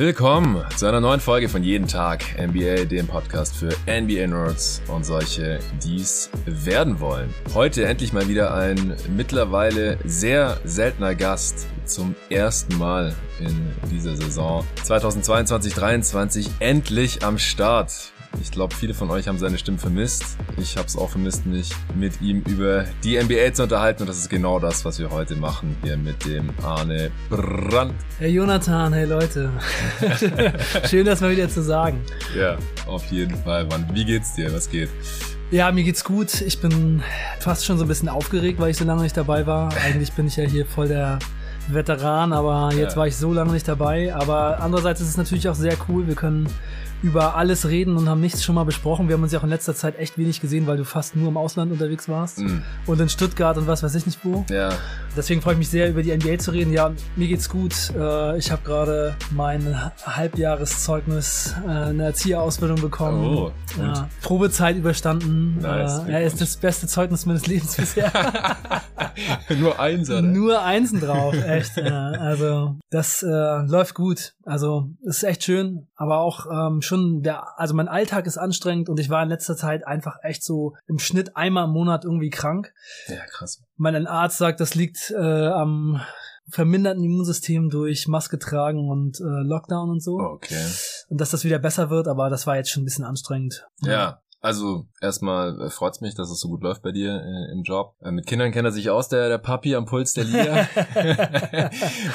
Willkommen zu einer neuen Folge von Jeden Tag NBA, dem Podcast für NBA-Nerds und solche, die es werden wollen. Heute endlich mal wieder ein mittlerweile sehr seltener Gast zum ersten Mal in dieser Saison 2022-23 endlich am Start. Ich glaube, viele von euch haben seine Stimme vermisst. Ich habe es auch vermisst, mich mit ihm über die NBA zu unterhalten. Und das ist genau das, was wir heute machen hier mit dem Arne Brandt. Hey Jonathan, hey Leute. Schön, das mal wieder zu sagen. Ja, auf jeden Fall, Mann. Wie geht's dir? Was geht? Ja, mir geht's gut. Ich bin fast schon so ein bisschen aufgeregt, weil ich so lange nicht dabei war. Eigentlich bin ich ja hier voll der Veteran, aber jetzt ja. war ich so lange nicht dabei. Aber andererseits ist es natürlich auch sehr cool. Wir können über alles reden und haben nichts schon mal besprochen. Wir haben uns ja auch in letzter Zeit echt wenig gesehen, weil du fast nur im Ausland unterwegs warst mm. und in Stuttgart und was weiß ich nicht wo. Ja. Deswegen freue ich mich sehr, über die NBA zu reden. Ja, mir geht's gut. Äh, ich habe gerade mein Halbjahreszeugnis, äh, eine Erzieherausbildung bekommen. Oh, ja, Probezeit überstanden. Nice, äh, ja, ist das beste Zeugnis meines Lebens bisher. Nur Einser. Nur Einsen drauf, echt. Also das äh, läuft gut. Also ist echt schön, aber auch ähm, schon der, also mein Alltag ist anstrengend und ich war in letzter Zeit einfach echt so im Schnitt einmal im Monat irgendwie krank. Ja, krass. Mein Arzt sagt, das liegt äh, am verminderten Immunsystem durch Maske tragen und äh, Lockdown und so. Okay. Und dass das wieder besser wird, aber das war jetzt schon ein bisschen anstrengend. Ja, also erstmal äh, freut's mich, dass es so gut läuft bei dir äh, im Job. Äh, mit Kindern kennt er sich aus, der, der Papi am Puls der Liga.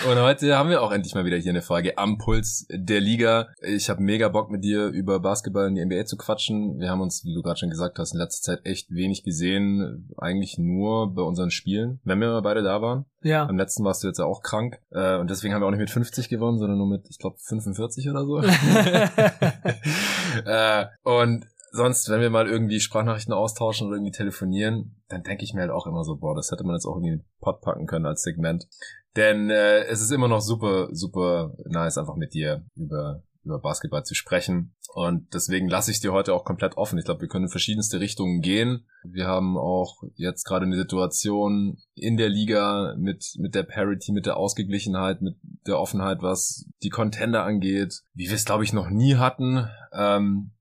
und heute haben wir auch endlich mal wieder hier eine Frage am Puls der Liga. Ich habe mega Bock mit dir über Basketball in die NBA zu quatschen. Wir haben uns, wie du gerade schon gesagt hast, in letzter Zeit echt wenig gesehen. Eigentlich nur bei unseren Spielen, wenn wir mal beide da waren. Ja. Am letzten warst du jetzt ja auch krank. Äh, und deswegen haben wir auch nicht mit 50 gewonnen, sondern nur mit, ich glaube, 45 oder so. äh, und sonst, wenn wir mal irgendwie Sprachnachrichten austauschen oder irgendwie telefonieren, dann denke ich mir halt auch immer so, boah, das hätte man jetzt auch irgendwie in den Pod packen können als Segment. Denn äh, es ist immer noch super, super nice, einfach mit dir über über Basketball zu sprechen. Und deswegen lasse ich dir heute auch komplett offen. Ich glaube, wir können in verschiedenste Richtungen gehen. Wir haben auch jetzt gerade eine Situation in der Liga mit, mit der Parity, mit der Ausgeglichenheit, mit der Offenheit, was die Contender angeht, wie wir es, glaube ich, noch nie hatten. Ähm,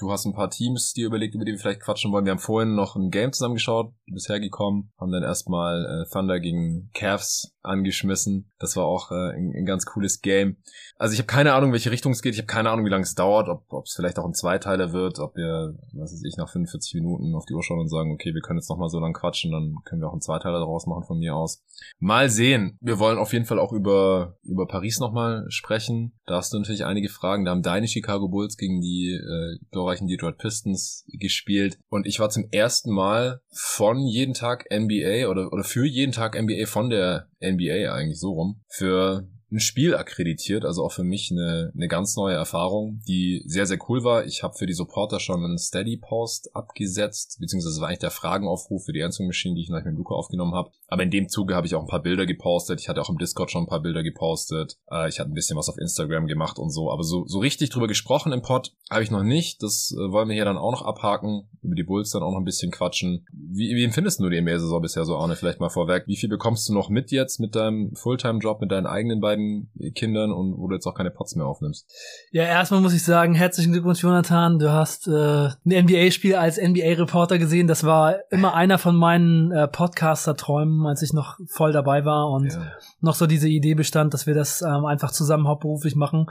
Du hast ein paar Teams dir überlegt, über die wir vielleicht quatschen wollen. Wir haben vorhin noch ein Game zusammengeschaut, bisher gekommen, haben dann erstmal äh, Thunder gegen Cavs angeschmissen. Das war auch äh, ein, ein, ganz cooles Game. Also ich habe keine Ahnung, welche Richtung es geht. Ich habe keine Ahnung, wie lange es dauert, ob es vielleicht auch ein Zweiteiler wird, ob wir, was weiß ich, nach 45 Minuten auf die Uhr schauen und sagen, okay, wir können jetzt nochmal so lang quatschen, dann können wir auch einen Zweiteiler daraus machen von mir aus. Mal sehen. Wir wollen auf jeden Fall auch über, über Paris nochmal sprechen. Da hast du natürlich einige Fragen. Da haben deine Chicago Bulls gegen die äh, glorreichen Detroit Pistons gespielt und ich war zum ersten Mal von jeden Tag NBA oder, oder für jeden Tag NBA von der NBA eigentlich so rum für ein Spiel akkreditiert, also auch für mich eine, eine ganz neue Erfahrung, die sehr, sehr cool war. Ich habe für die Supporter schon einen Steady-Post abgesetzt, beziehungsweise war eigentlich der Fragenaufruf für die Answering Machine, die ich nach mit Luca aufgenommen habe. Aber in dem Zuge habe ich auch ein paar Bilder gepostet. Ich hatte auch im Discord schon ein paar Bilder gepostet. Äh, ich hatte ein bisschen was auf Instagram gemacht und so. Aber so, so richtig drüber gesprochen im Pod habe ich noch nicht. Das äh, wollen wir hier dann auch noch abhaken. Über die Bulls dann auch noch ein bisschen quatschen. Wie, wie empfindest du die NBA-Saison bisher so, Arne? Vielleicht mal vorweg. Wie viel bekommst du noch mit jetzt mit deinem Fulltime-Job, mit deinen eigenen beiden beiden Kindern und wo du jetzt auch keine Pots mehr aufnimmst. Ja, erstmal muss ich sagen, herzlichen Glückwunsch, Jonathan. Du hast äh, ein NBA-Spiel als NBA-Reporter gesehen. Das war immer einer von meinen äh, Podcaster-Träumen, als ich noch voll dabei war und ja. noch so diese Idee bestand, dass wir das ähm, einfach zusammen hauptberuflich machen.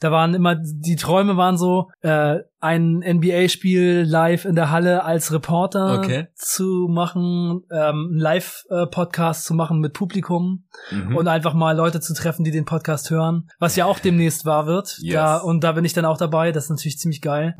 Da waren immer, die Träume waren so, äh, ein NBA-Spiel live in der Halle als Reporter okay. zu machen, ähm, einen Live-Podcast zu machen mit Publikum mhm. und einfach mal Leute zu treffen, die den Podcast hören, was ja auch demnächst wahr wird. Yes. Da, und da bin ich dann auch dabei, das ist natürlich ziemlich geil.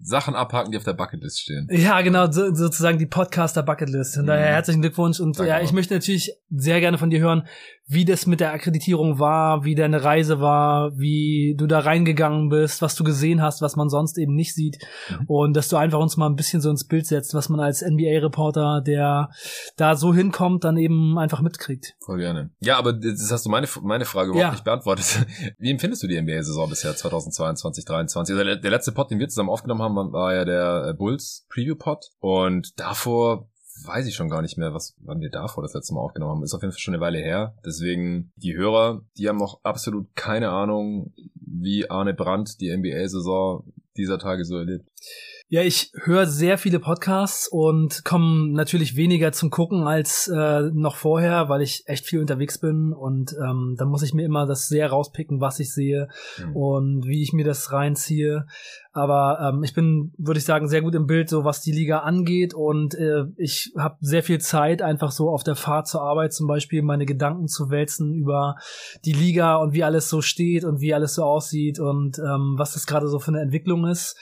Sachen abhaken, die auf der Bucketlist stehen. Ja, genau, so, sozusagen die Podcaster-Bucketlist. Von mhm. daher herzlichen Glückwunsch und Danke ja, ich auch. möchte natürlich sehr gerne von dir hören, wie das mit der Akkreditierung war, wie deine Reise war, wie du da reingegangen bist, was du gesehen hast, was man sonst eben nicht sieht. Mhm. Und dass du einfach uns mal ein bisschen so ins Bild setzt, was man als NBA-Reporter, der da so hinkommt, dann eben einfach mitkriegt. Voll gerne. Ja, aber das hast du meine, meine Frage überhaupt ja. nicht beantwortet. Wie empfindest du die NBA-Saison bisher 2022, 2023? Also der, der letzte Pod, den wir zusammen aufgenommen haben, war ja der Bulls Preview Pod. Und davor weiß ich schon gar nicht mehr, was wann wir davor das letzte Mal aufgenommen haben. Ist auf jeden Fall schon eine Weile her. Deswegen die Hörer, die haben noch absolut keine Ahnung, wie Arne Brandt die NBA-Saison dieser Tage so erlebt. Ja, ich höre sehr viele Podcasts und komme natürlich weniger zum Gucken als äh, noch vorher, weil ich echt viel unterwegs bin und ähm, dann muss ich mir immer das sehr rauspicken, was ich sehe mhm. und wie ich mir das reinziehe. Aber ähm, ich bin, würde ich sagen, sehr gut im Bild, so was die Liga angeht und äh, ich habe sehr viel Zeit, einfach so auf der Fahrt zur Arbeit zum Beispiel meine Gedanken zu wälzen über die Liga und wie alles so steht und wie alles so aussieht und ähm, was das gerade so für eine Entwicklung ist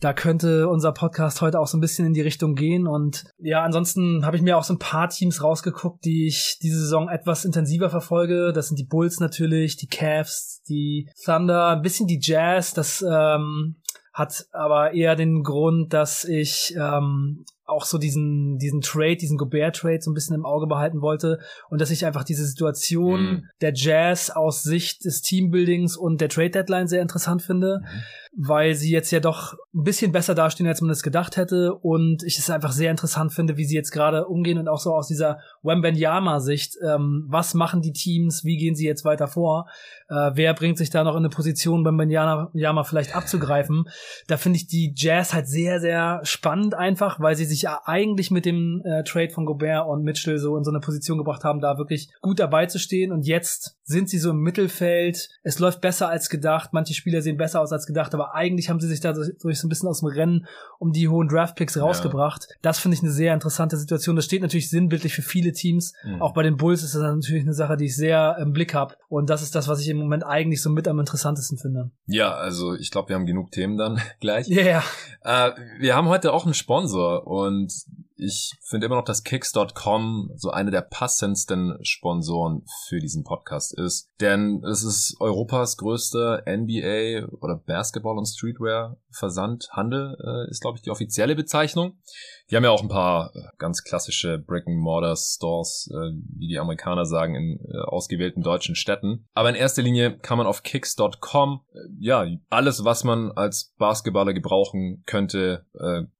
da könnte unser Podcast heute auch so ein bisschen in die Richtung gehen. Und ja, ansonsten habe ich mir auch so ein paar Teams rausgeguckt, die ich diese Saison etwas intensiver verfolge. Das sind die Bulls natürlich, die Cavs, die Thunder, ein bisschen die Jazz. Das ähm, hat aber eher den Grund, dass ich ähm, auch so diesen, diesen Trade, diesen Gobert-Trade so ein bisschen im Auge behalten wollte und dass ich einfach diese Situation mhm. der Jazz aus Sicht des Teambuildings und der Trade-Deadline sehr interessant finde. Mhm weil sie jetzt ja doch ein bisschen besser dastehen, als man es gedacht hätte. Und ich es einfach sehr interessant finde, wie sie jetzt gerade umgehen und auch so aus dieser Wembenyama-Sicht. Ähm, was machen die Teams? Wie gehen sie jetzt weiter vor? Äh, wer bringt sich da noch in eine Position, Wembenyama vielleicht abzugreifen? Da finde ich die Jazz halt sehr, sehr spannend einfach, weil sie sich ja eigentlich mit dem äh, Trade von Gobert und Mitchell so in so eine Position gebracht haben, da wirklich gut dabei zu stehen. Und jetzt sind sie so im Mittelfeld. Es läuft besser als gedacht. Manche Spieler sehen besser aus als gedacht, aber aber eigentlich haben sie sich da durch so ein bisschen aus dem Rennen um die hohen Draftpicks rausgebracht. Ja. Das finde ich eine sehr interessante Situation. Das steht natürlich sinnbildlich für viele Teams. Mhm. Auch bei den Bulls ist das natürlich eine Sache, die ich sehr im Blick habe. Und das ist das, was ich im Moment eigentlich so mit am interessantesten finde. Ja, also ich glaube, wir haben genug Themen dann gleich. Ja, yeah. äh, wir haben heute auch einen Sponsor und ich finde immer noch, dass Kicks.com so eine der passendsten Sponsoren für diesen Podcast ist. Denn es ist Europas größter NBA oder Basketball und Streetwear Versandhandel, äh, ist glaube ich die offizielle Bezeichnung. Die haben ja auch ein paar äh, ganz klassische Brick-and-Mortar-Stores, äh, wie die Amerikaner sagen, in äh, ausgewählten deutschen Städten. Aber in erster Linie kann man auf kicks.com ja alles, was man als Basketballer gebrauchen könnte,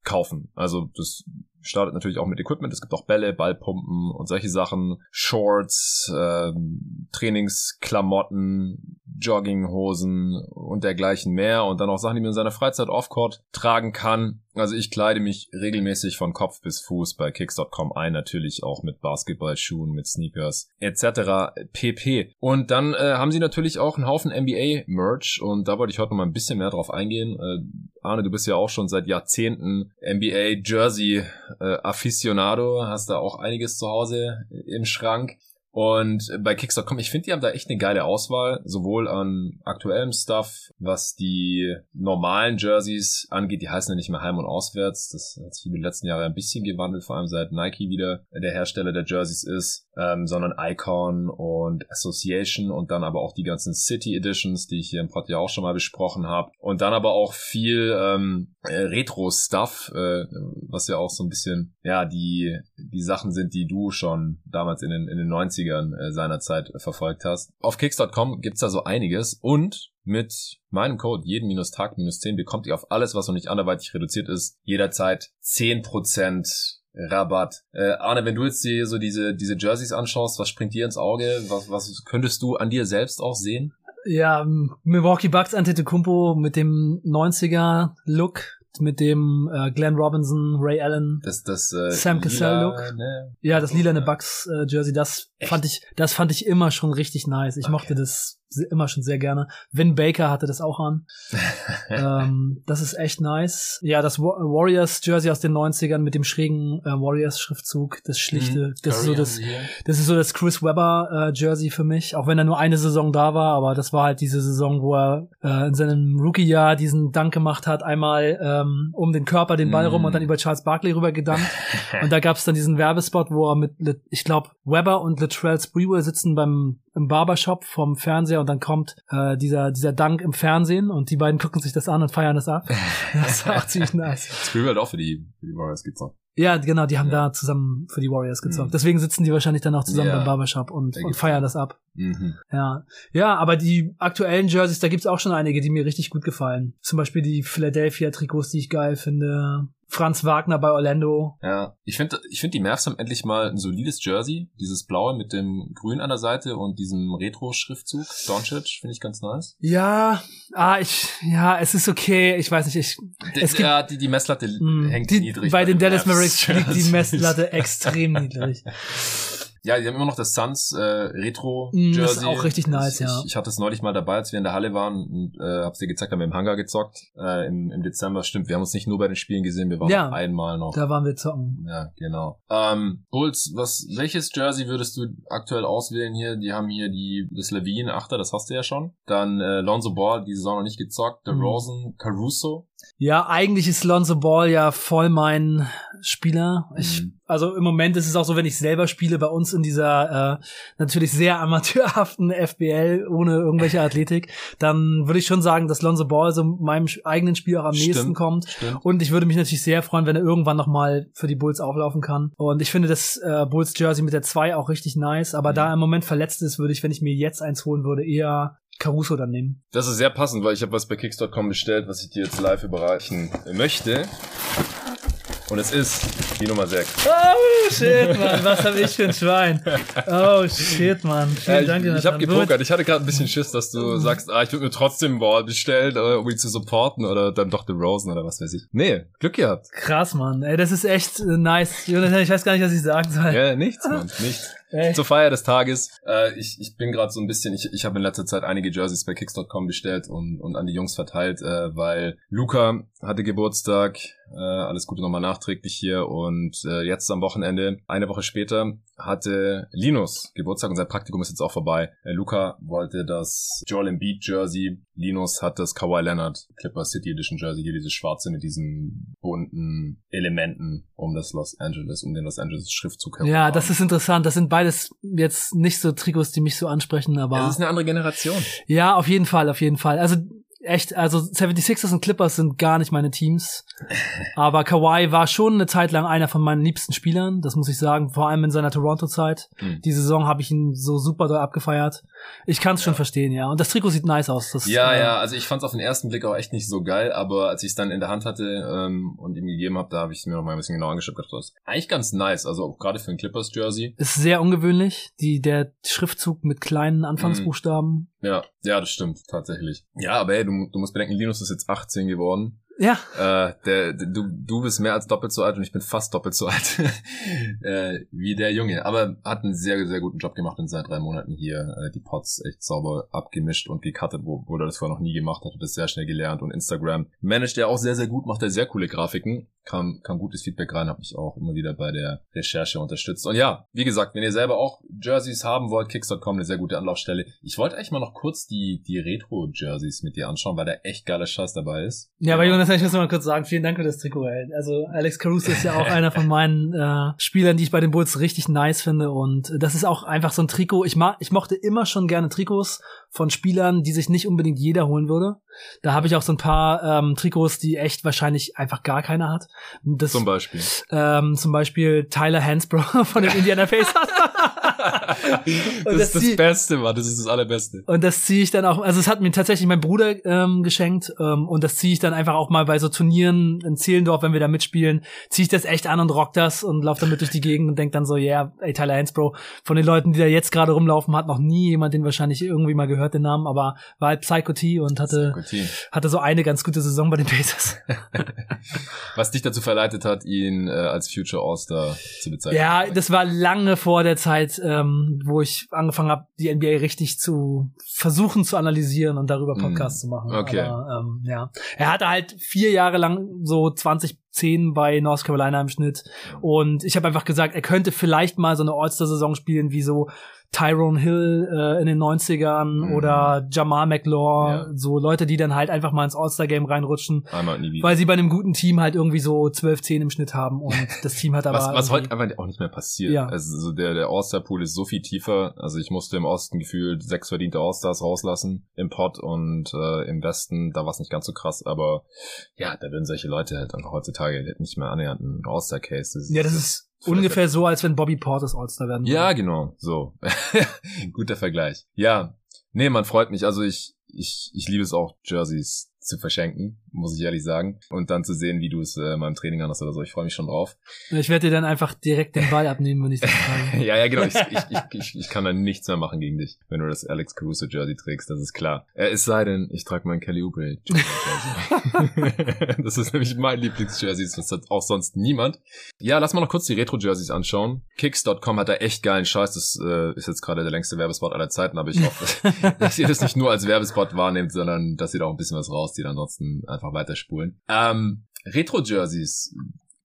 kaufen. Also das startet natürlich auch mit Equipment. Es gibt auch Bälle, Ballpumpen und solche Sachen. Shorts, ähm, Trainingsklamotten, Jogginghosen und dergleichen mehr. Und dann auch Sachen, die man in seiner Freizeit Offcourt tragen kann. Also ich kleide mich regelmäßig von Kopf bis Fuß bei Kicks.com ein, natürlich auch mit Basketballschuhen, mit Sneakers etc. pp. Und dann äh, haben sie natürlich auch einen Haufen NBA-Merch und da wollte ich heute noch mal ein bisschen mehr drauf eingehen. Äh, Arne, du bist ja auch schon seit Jahrzehnten NBA-Jersey-Aficionado, äh, hast da auch einiges zu Hause im Schrank. Und bei Kicks.com, ich finde, die haben da echt eine geile Auswahl, sowohl an aktuellem Stuff, was die normalen Jerseys angeht, die heißen ja nicht mehr Heim und Auswärts. Das hat sich in den letzten Jahren ein bisschen gewandelt, vor allem seit Nike wieder der Hersteller der Jerseys ist, ähm, sondern Icon und Association und dann aber auch die ganzen City Editions, die ich hier im Pod ja auch schon mal besprochen habe. Und dann aber auch viel ähm, äh, Retro-Stuff, äh, was ja auch so ein bisschen, ja, die, die Sachen sind, die du schon damals in den, in den 90 90ern äh, seinerzeit verfolgt hast. Auf kicks.com gibt's da so einiges und mit meinem Code jeden-tag-10 bekommt ihr auf alles, was noch nicht anderweitig reduziert ist, jederzeit 10% Rabatt. Äh, Arne, wenn du jetzt dir so diese, diese Jerseys anschaust, was springt dir ins Auge? Was, was könntest du an dir selbst auch sehen? Ja, Milwaukee Bucks Antetokounmpo mit dem 90er Look, mit dem äh, Glenn Robinson, Ray Allen, das, das, äh, Sam Cassell Look. Ne? Ja, das lila Bucks äh, Jersey, das Echt? fand ich, das fand ich immer schon richtig nice. Ich okay. mochte das immer schon sehr gerne. Vin Baker hatte das auch an. ähm, das ist echt nice. Ja, das Warriors Jersey aus den 90ern mit dem schrägen äh, Warriors Schriftzug, das schlichte, mhm. das ist so das, das ist so das Chris Webber äh, Jersey für mich, auch wenn er nur eine Saison da war, aber das war halt diese Saison, wo er äh, in seinem Rookie-Jahr diesen Dank gemacht hat, einmal ähm, um den Körper den Ball mhm. rum und dann über Charles Barkley rüber gedankt. und da gab es dann diesen Werbespot, wo er mit, ich glaube, Webber und Latrell Sprewell sitzen beim im Barbershop vom Fernseher und dann kommt äh, dieser dieser Dank im Fernsehen und die beiden gucken sich das an und feiern das ab. Das war auch ziemlich nice. Spielberg halt auch für die, für die Warriors gezockt. Ja, genau, die haben ja. da zusammen für die Warriors gezockt. Mhm. Deswegen sitzen die wahrscheinlich dann auch zusammen ja. beim Barbershop und, und feiern das ab. Mhm. Ja. Ja, aber die aktuellen Jerseys, da gibt's auch schon einige, die mir richtig gut gefallen. Zum Beispiel die Philadelphia Trikots, die ich geil finde. Franz Wagner bei Orlando. Ja, ich finde, ich finde die Mavs haben endlich mal ein solides Jersey, dieses blaue mit dem Grün an der Seite und diesem Retro-Schriftzug. Doncic finde ich ganz nice. Ja, ah, ich, ja, es ist okay. Ich weiß nicht, ich, es gibt, ja, die, die Messlatte mh, hängt die, niedrig. Bei, bei den Dallas Mavericks liegt die Messlatte extrem niedrig. Ja, die haben immer noch das Suns äh, Retro Jersey. Das ist auch richtig nice, ich, ja. Ich, ich hatte es neulich mal dabei, als wir in der Halle waren und äh, hab's dir gezeigt, haben wir im Hangar gezockt äh, im, im Dezember. Stimmt, wir haben uns nicht nur bei den Spielen gesehen, wir waren ja, einmal noch. Da waren wir zocken. Ja, genau. Ähm, Bulls, was welches Jersey würdest du aktuell auswählen hier? Die haben hier die das Levine Achter, das hast du ja schon. Dann äh, Lonzo Ball, die Saison noch nicht gezockt. Der mhm. Rosen, Caruso. Ja, eigentlich ist Lonzo Ball ja voll mein Spieler. Ich, mhm. Also im Moment ist es auch so, wenn ich selber spiele bei uns in dieser äh, natürlich sehr amateurhaften FBL ohne irgendwelche Athletik, dann würde ich schon sagen, dass Lonzo Ball so meinem eigenen Spiel auch am stimmt, nächsten kommt. Stimmt. Und ich würde mich natürlich sehr freuen, wenn er irgendwann noch mal für die Bulls auflaufen kann. Und ich finde das äh, Bulls Jersey mit der 2 auch richtig nice. Aber mhm. da er im Moment verletzt ist, würde ich, wenn ich mir jetzt eins holen würde, eher Caruso dann nehmen. Das ist sehr passend, weil ich habe was bei Kicks.com bestellt, was ich dir jetzt live überreichen möchte. Und es ist die Nummer 6. Oh shit, Mann, was hab ich für ein Schwein. Oh shit, Mann. Vielen ja, ich, Dank, Ich habe gepokert. Ich hatte gerade ein bisschen Schiss, dass du sagst, ah, ich würde mir trotzdem Ball bestellen, äh, um ihn zu supporten oder dann doch den Rosen oder was weiß ich. Nee, Glück gehabt. Krass, Mann. Ey, das ist echt äh, nice. Jonathan, ich weiß gar nicht, was ich sagen soll. Ja, nichts, Mann, nichts. Echt? Zur Feier des Tages. Äh, ich, ich bin gerade so ein bisschen, ich, ich habe in letzter Zeit einige Jerseys bei Kicks.com bestellt und, und an die Jungs verteilt, äh, weil Luca hatte Geburtstag, äh, alles Gute nochmal nachträglich hier und äh, jetzt am Wochenende, eine Woche später, hatte Linus Geburtstag und sein Praktikum ist jetzt auch vorbei. Äh, Luca wollte das Joel Embiid Jersey, Linus hat das Kawhi Leonard Clipper City Edition Jersey, hier dieses schwarze mit diesen bunten Elementen um das Los Angeles, um den Los Angeles Schriftzug herum. Ja, das ist interessant. Das sind beides jetzt nicht so Trikots, die mich so ansprechen, aber. Das ist eine andere Generation. Ja, auf jeden Fall, auf jeden Fall. Also echt, also 76ers und Clippers sind gar nicht meine Teams. Aber Kawhi war schon eine Zeit lang einer von meinen liebsten Spielern, das muss ich sagen, vor allem in seiner Toronto-Zeit. Mhm. Die Saison habe ich ihn so super doll abgefeiert. Ich kann es schon verstehen, ja. Und das Trikot sieht nice aus. Das, ja, äh, ja, also ich fand es auf den ersten Blick auch echt nicht so geil, aber als ich es dann in der Hand hatte ähm, und ihm gegeben habe, da habe ich es mir noch mal ein bisschen genau angeschaut. Das ist eigentlich ganz nice, also auch gerade für ein Clippers-Jersey. Ist sehr ungewöhnlich, die, der Schriftzug mit kleinen Anfangsbuchstaben. Mhm. Ja, ja, das stimmt, tatsächlich. Ja, aber hey, du, du musst bedenken, Linus ist jetzt 18 geworden. Ja. Äh, der, du, du bist mehr als doppelt so alt und ich bin fast doppelt so alt äh, wie der Junge. Aber hat einen sehr, sehr guten Job gemacht in seinen drei Monaten hier. Äh, die Pots echt sauber abgemischt und gecuttet, wo, wo er das vorher noch nie gemacht hat. Hat das sehr schnell gelernt. Und Instagram managt er auch sehr, sehr gut, macht er sehr coole Grafiken. Kam, kam gutes Feedback rein, habe mich auch immer wieder bei der Recherche unterstützt. Und ja, wie gesagt, wenn ihr selber auch Jerseys haben wollt, kicks.com eine sehr gute Anlaufstelle. Ich wollte eigentlich mal noch kurz die, die Retro-Jerseys mit dir anschauen, weil da echt geiler Scheiß dabei ist. Ja, aber Jonas, ich muss mal kurz sagen, vielen Dank für das Trikot. Ey. Also Alex Caruso ist ja auch einer von meinen äh, Spielern, die ich bei den Bulls richtig nice finde. Und das ist auch einfach so ein Trikot. Ich, ma ich mochte immer schon gerne Trikots von Spielern, die sich nicht unbedingt jeder holen würde. Da habe ich auch so ein paar ähm, Trikots, die echt wahrscheinlich einfach gar keiner hat. Das, zum Beispiel. Ähm, zum Beispiel Tyler Hansbrough von den Indiana Pacers. Das, das ist das Beste, Mann. Das ist das Allerbeste. Und das ziehe ich dann auch, also es hat mir tatsächlich mein Bruder ähm, geschenkt ähm, und das ziehe ich dann einfach auch mal bei so Turnieren in Zehlendorf, wenn wir da mitspielen, ziehe ich das echt an und rock das und laufe damit durch die Gegend und denk dann so, ja, yeah, ey, Tyler Hansbro, von den Leuten, die da jetzt gerade rumlaufen, hat noch nie jemand den wahrscheinlich irgendwie mal gehört, den Namen, aber war halt Psycho T und hatte, hatte so eine ganz gute Saison bei den Pacers. Was dich dazu verleitet hat, ihn äh, als Future All-Star zu bezeichnen. Ja, das war lange vor der Zeit, ähm, wo ich angefangen habe, die NBA richtig zu versuchen zu analysieren und darüber Podcasts mm. zu machen. Okay. Aber, ähm, ja. Er hatte halt vier Jahre lang so 20 10 bei North Carolina im Schnitt. Und ich habe einfach gesagt, er könnte vielleicht mal so eine All-Star-Saison spielen, wie so Tyrone Hill äh, in den 90ern mhm. oder Jamal McLaw, ja. so Leute, die dann halt einfach mal ins All-Star-Game reinrutschen, weil sie bei einem guten Team halt irgendwie so 12, 10 im Schnitt haben und das Team hat aber... was, was heute einfach auch nicht mehr passiert. Ja. Also so der, der All-Star-Pool ist so viel tiefer, also ich musste im Osten gefühlt sechs verdiente All-Stars rauslassen im Pot und äh, im Westen, da war es nicht ganz so krass, aber ja, da würden solche Leute halt einfach heutzutage nicht mehr annähernd ein All-Star-Case. Ja, das ist Ungefähr so, als wenn Bobby Portis All-Star werden würde. Ja, genau, so. Guter Vergleich. Ja, nee, man freut mich. Also ich, ich, ich liebe es auch, Jerseys zu verschenken, muss ich ehrlich sagen. Und dann zu sehen, wie du es äh, im Training hast oder so. Ich freue mich schon drauf. Ich werde dir dann einfach direkt den Ball abnehmen, wenn ich das frage. ja, ja, genau. Ich, ich, ich, ich, kann dann nichts mehr machen gegen dich, wenn du das Alex Caruso Jersey trägst, das ist klar. Äh, es sei denn, ich trage mein Kelly Oubre Jersey. das ist nämlich mein Lieblings-Jersey, das hat auch sonst niemand. Ja, lass mal noch kurz die Retro-Jerseys anschauen. Kicks.com hat da echt geilen Scheiß. Das äh, ist jetzt gerade der längste Werbespot aller Zeiten, aber ich hoffe, dass ihr das nicht nur als Werbespot wahrnehmt, sondern dass ihr da auch ein bisschen was rauszieht, ansonsten einfach weiterspulen. Ähm, Retro-Jerseys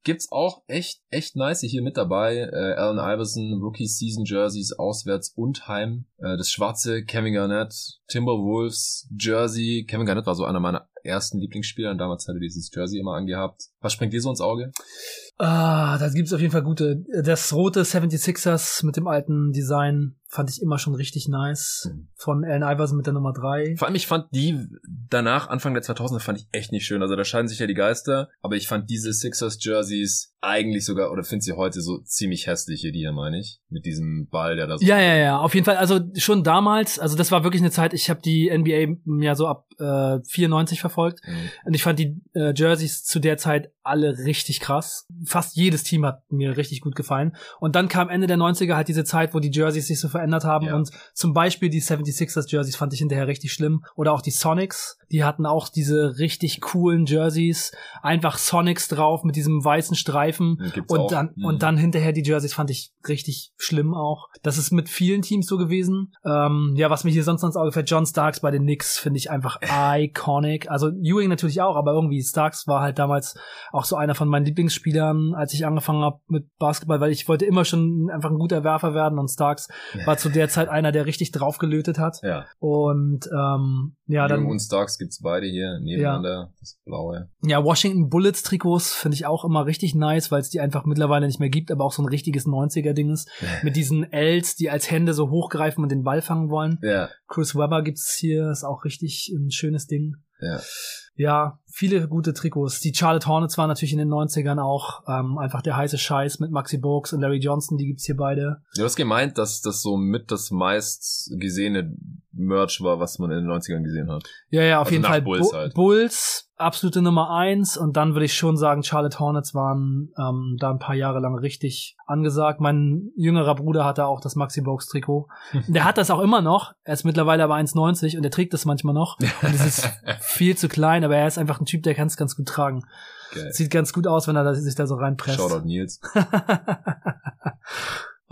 gibt's auch echt, echt nice hier mit dabei. Äh, Allen Iverson, Rookie Season Jerseys, auswärts und heim. Äh, das schwarze Kevin Garnett, Timberwolves Jersey. Kevin Garnett war so einer meiner ersten Lieblingsspieler und damals hatte dieses Jersey immer angehabt. Was springt dir so ins Auge? Ah, da gibt's auf jeden Fall gute. Das rote 76ers mit dem alten Design fand ich immer schon richtig nice. Mhm. Von Allen Iverson mit der Nummer 3. Vor allem, ich fand die danach, Anfang der 2000er, fand ich echt nicht schön. Also da scheiden sich ja die Geister. Aber ich fand diese Sixers Jerseys eigentlich sogar, oder finde sie heute so ziemlich hässlich hier, die hier meine ich. Mit diesem Ball, der da so... Ja, ja, ja, auf jeden Fall. Also schon damals, also das war wirklich eine Zeit, ich habe die NBA ja so ab äh, 94 verfolgt. Mhm. Und ich fand die äh, Jerseys zu der Zeit alle richtig krass. Fast jedes Team hat mir richtig gut gefallen. Und dann kam Ende der 90er halt diese Zeit, wo die Jerseys sich so verändert haben. Ja. Und zum Beispiel die 76ers Jerseys fand ich hinterher richtig schlimm. Oder auch die Sonics. Die hatten auch diese richtig coolen Jerseys. Einfach Sonics drauf mit diesem weißen Streifen. Gibt's und dann, mhm. und dann hinterher die Jerseys fand ich richtig schlimm auch. Das ist mit vielen Teams so gewesen. Ähm, ja, was mir hier sonst ins Auge fällt, John Starks bei den Knicks finde ich einfach iconic. Also Ewing natürlich auch, aber irgendwie Starks war halt damals auch so einer von meinen Lieblingsspielern, als ich angefangen habe mit Basketball, weil ich wollte immer schon einfach ein guter Werfer werden und Starks war zu der Zeit einer, der richtig draufgelötet hat. Ja. Und ähm, ja, Jung dann und Starks gibt's beide hier nebeneinander, ja. das blaue. Ja, Washington Bullets Trikots finde ich auch immer richtig nice, weil es die einfach mittlerweile nicht mehr gibt, aber auch so ein richtiges 90er Ding ist mit diesen Ls, die als Hände so hochgreifen und den Ball fangen wollen. Ja. Chris Webber gibt's hier, ist auch richtig ein schönes Ding. Ja. Ja, viele gute Trikots. Die Charlotte Hornets waren natürlich in den 90ern auch ähm, einfach der heiße Scheiß mit Maxi Bogues und Larry Johnson, die gibt's hier beide. Du hast gemeint, dass das so mit das meist gesehene Merch war, was man in den 90ern gesehen hat. Ja, ja, auf also jeden Fall. Bulls, halt. Bulls, absolute Nummer eins und dann würde ich schon sagen, Charlotte Hornets waren ähm, da ein paar Jahre lang richtig angesagt. Mein jüngerer Bruder hatte auch das Maxi Bogues Trikot. Der hat das auch immer noch. Er ist mittlerweile aber 1,90 und er trägt das manchmal noch. Und es ist viel zu klein, aber er ist einfach ein Typ, der kann es ganz gut tragen. Geil. Sieht ganz gut aus, wenn er sich da so reinpresst. Shoutout Nils.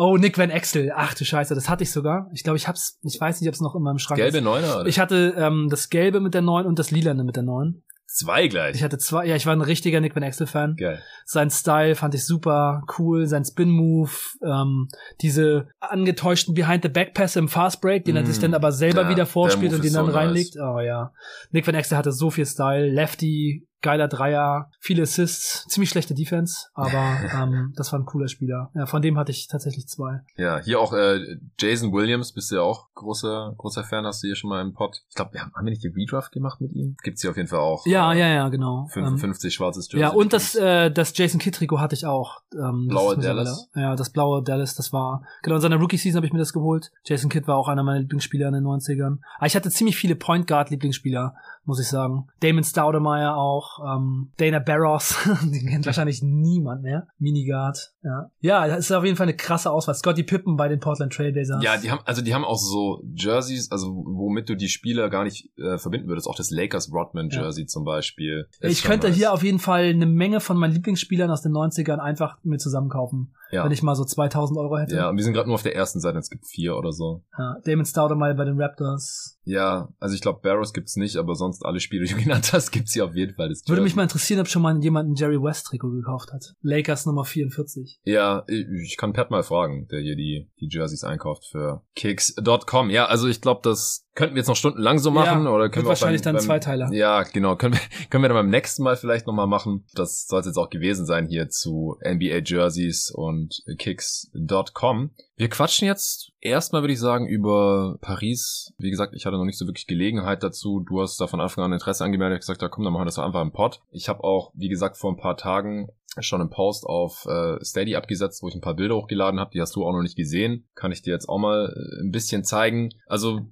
Oh, Nick Van Exel. Ach du Scheiße, das hatte ich sogar. Ich glaube, ich hab's, ich weiß nicht, ob es noch in meinem Schrank Gelbe ist. Gelbe Neuner, oder? Ich hatte ähm, das Gelbe mit der Neun und das Lilane mit der Neun. Zwei gleich. Ich hatte zwei, ja, ich war ein richtiger Nick Van Exel Fan. Geil. Sein Style fand ich super cool, sein Spin Move, ähm, diese angetäuschten Behind the Back Pässe im Fast Break, den mm, er sich dann aber selber ja, wieder vorspielt und den dann so reinlegt. Nice. Oh ja. Nick Van Exel hatte so viel Style, Lefty, geiler Dreier, viele Assists, ziemlich schlechte Defense, aber ähm, das war ein cooler Spieler. Ja, von dem hatte ich tatsächlich zwei. Ja, hier auch äh, Jason Williams, bist du ja auch großer großer Fan, hast du hier schon mal im Pod. Ich glaube, wir haben, haben wir nicht die Redraft gemacht mit ihm? Gibt's hier auf jeden Fall auch. Ja, äh, ja, ja, genau. 55 ähm, schwarzes Jersey. Ja, und das äh, das Jason Kidd Trikot hatte ich auch. Ähm, blaue Dallas. Ja, das blaue Dallas, das war genau in seiner Rookie Season habe ich mir das geholt. Jason Kidd war auch einer meiner Lieblingsspieler in den 90ern. Aber ich hatte ziemlich viele Point Guard Lieblingsspieler muss ich sagen. Damon Staudemeyer auch, ähm, Dana Barros, den kennt wahrscheinlich niemand mehr. Minigard, ja. Ja, das ist auf jeden Fall eine krasse Auswahl. Scotty Pippen bei den Portland Trailblazers. Ja, die haben, also die haben auch so Jerseys, also womit du die Spieler gar nicht äh, verbinden würdest. Auch das Lakers Rodman Jersey ja. zum Beispiel. Ich könnte nice. hier auf jeden Fall eine Menge von meinen Lieblingsspielern aus den 90ern einfach mir zusammenkaufen. Ja. Wenn ich mal so 2000 Euro hätte. Ja, und wir sind gerade nur auf der ersten Seite, es gibt vier oder so. Ja, Damon Staudemeyer bei den Raptors. Ja, also ich glaube, Barrows gibt's nicht, aber sonst alle Spiele, die du genannt hast, gibt's hier auf jeden Fall. Das Würde mich mal interessieren, ob schon mal jemand ein Jerry West Trikot gekauft hat. Lakers Nummer 44. Ja, ich kann Pat mal fragen, der hier die, die Jerseys einkauft für Kicks.com. Ja, also ich glaube, das könnten wir jetzt noch stundenlang so machen ja, oder können wir wahrscheinlich beim, dann beim, Zweiteiler. Ja, genau, können wir können wir dann beim nächsten Mal vielleicht noch mal machen. Das soll es jetzt auch gewesen sein hier zu NBA Jerseys und Kicks.com. Wir quatschen jetzt erstmal, würde ich sagen, über Paris. Wie gesagt, ich hatte noch nicht so wirklich Gelegenheit dazu. Du hast da von Anfang an Interesse angemeldet, gesagt, da komm, dann machen wir das einfach im Pod. Ich habe auch, wie gesagt, vor ein paar Tagen schon einen Post auf äh, Steady abgesetzt, wo ich ein paar Bilder hochgeladen habe. Die hast du auch noch nicht gesehen. Kann ich dir jetzt auch mal äh, ein bisschen zeigen. Also,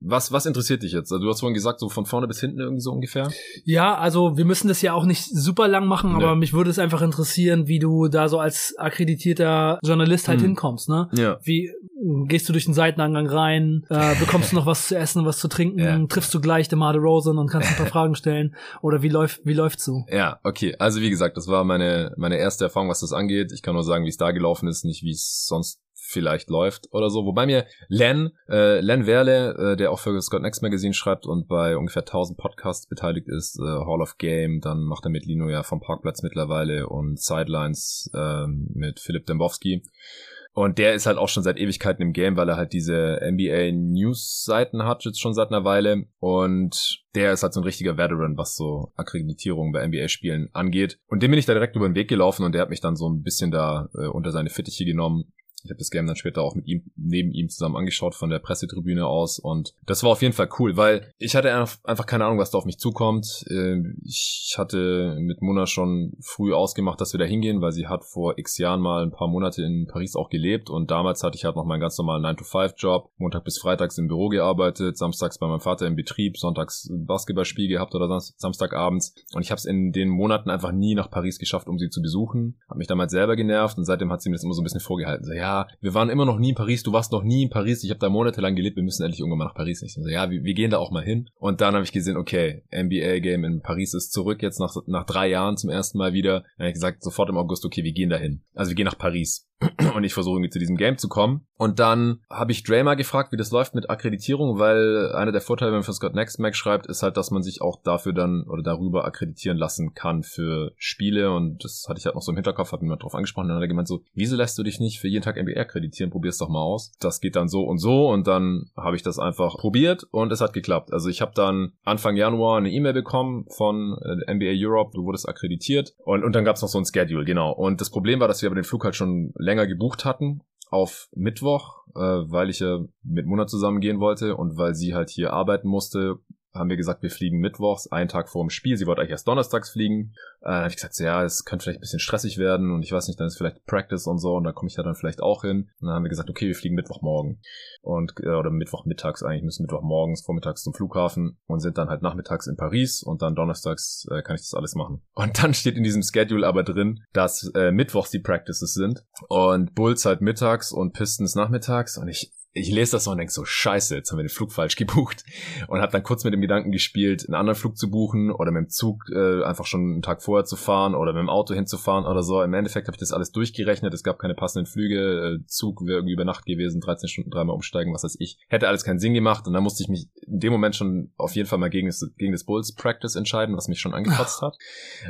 was, was interessiert dich jetzt? Also, du hast vorhin gesagt, so von vorne bis hinten irgendwie so ungefähr. Ja, also wir müssen das ja auch nicht super lang machen, nee. aber mich würde es einfach interessieren, wie du da so als akkreditierter Journalist halt hm. hinkommst, ne? Ja. Wie gehst du durch den Seitenangang rein, äh, bekommst du noch was zu essen, was zu trinken, ja. triffst du gleich DeMar DeRozan und kannst ein paar Fragen stellen oder wie läuft wie läuft's so? Ja, okay. Also wie gesagt, das war meine meine erste Erfahrung, was das angeht. Ich kann nur sagen, wie es da gelaufen ist, nicht wie es sonst vielleicht läuft oder so. Wobei mir Len, äh, Len Werle, äh, der auch für Scott Next Magazine schreibt und bei ungefähr 1000 Podcasts beteiligt ist, äh, Hall of Game, dann macht er mit Lino ja vom Parkplatz mittlerweile und Sidelines äh, mit Philipp Dembowski. Und der ist halt auch schon seit Ewigkeiten im Game, weil er halt diese NBA News Seiten hat, jetzt schon seit einer Weile. Und der ist halt so ein richtiger Veteran, was so Akkreditierung bei NBA Spielen angeht. Und dem bin ich da direkt über den Weg gelaufen und der hat mich dann so ein bisschen da äh, unter seine Fittiche genommen ich habe das Game dann später auch mit ihm, neben ihm zusammen angeschaut von der Pressetribüne aus und das war auf jeden Fall cool, weil ich hatte einfach keine Ahnung, was da auf mich zukommt. Ähm, ich hatte mit Mona schon früh ausgemacht, dass wir da hingehen, weil sie hat vor x Jahren mal ein paar Monate in Paris auch gelebt und damals hatte ich halt noch meinen ganz normalen 9-to-5-Job, Montag bis Freitags im Büro gearbeitet, samstags bei meinem Vater im Betrieb, sonntags Basketballspiel gehabt oder Samstagabends und ich habe es in den Monaten einfach nie nach Paris geschafft, um sie zu besuchen. Hab mich damals selber genervt und seitdem hat sie mir das immer so ein bisschen vorgehalten. So, ja, wir waren immer noch nie in Paris, du warst noch nie in Paris, ich habe da monatelang gelebt, wir müssen endlich irgendwann mal nach Paris. Ich so, ja, wir, wir gehen da auch mal hin. Und dann habe ich gesehen, okay, NBA-Game in Paris ist zurück, jetzt nach, nach drei Jahren zum ersten Mal wieder. Dann habe ich gesagt, sofort im August, okay, wir gehen da hin. Also wir gehen nach Paris. und ich versuche irgendwie zu diesem Game zu kommen. Und dann habe ich Draymar gefragt, wie das läuft mit Akkreditierung, weil einer der Vorteile, wenn man für Scott Next Mac schreibt, ist halt, dass man sich auch dafür dann oder darüber akkreditieren lassen kann für Spiele. Und das hatte ich halt noch so im Hinterkopf, ihn mal drauf angesprochen. Dann hat er gemeint so, wieso lässt du dich nicht für jeden Tag NBA akkreditieren? Probier's doch mal aus. Das geht dann so und so. Und dann habe ich das einfach probiert und es hat geklappt. Also ich habe dann Anfang Januar eine E-Mail bekommen von äh, NBA Europe, du wurdest akkreditiert. Und, und dann gab's noch so ein Schedule, genau. Und das Problem war, dass wir aber den Flug halt schon länger länger gebucht hatten auf Mittwoch, äh, weil ich ja mit Mona zusammen gehen wollte und weil sie halt hier arbeiten musste, haben wir gesagt, wir fliegen mittwochs, einen Tag vor dem Spiel. Sie wollte eigentlich erst donnerstags fliegen. Äh, dann habe ich gesagt, so, ja, es könnte vielleicht ein bisschen stressig werden und ich weiß nicht, dann ist vielleicht Practice und so und da komme ich ja dann vielleicht auch hin. Und dann haben wir gesagt, okay, wir fliegen Mittwochmorgen und äh, oder Mittwochmittags eigentlich müssen Mittwochmorgens, vormittags zum Flughafen und sind dann halt nachmittags in Paris und dann donnerstags äh, kann ich das alles machen. Und dann steht in diesem Schedule aber drin, dass äh, Mittwochs die Practices sind und Bulls halt mittags und Pistons nachmittags und ich ich lese das noch und denke so, scheiße, jetzt haben wir den Flug falsch gebucht und habe dann kurz mit dem Gedanken gespielt, einen anderen Flug zu buchen oder mit dem Zug äh, einfach schon einen Tag vorher zu fahren oder mit dem Auto hinzufahren oder so. Im Endeffekt habe ich das alles durchgerechnet, es gab keine passenden Flüge, äh, Zug wäre irgendwie über Nacht gewesen, 13 Stunden dreimal umsteigen, was weiß ich. Hätte alles keinen Sinn gemacht und dann musste ich mich in dem Moment schon auf jeden Fall mal gegen das, gegen das Bulls Practice entscheiden, was mich schon angekotzt hat.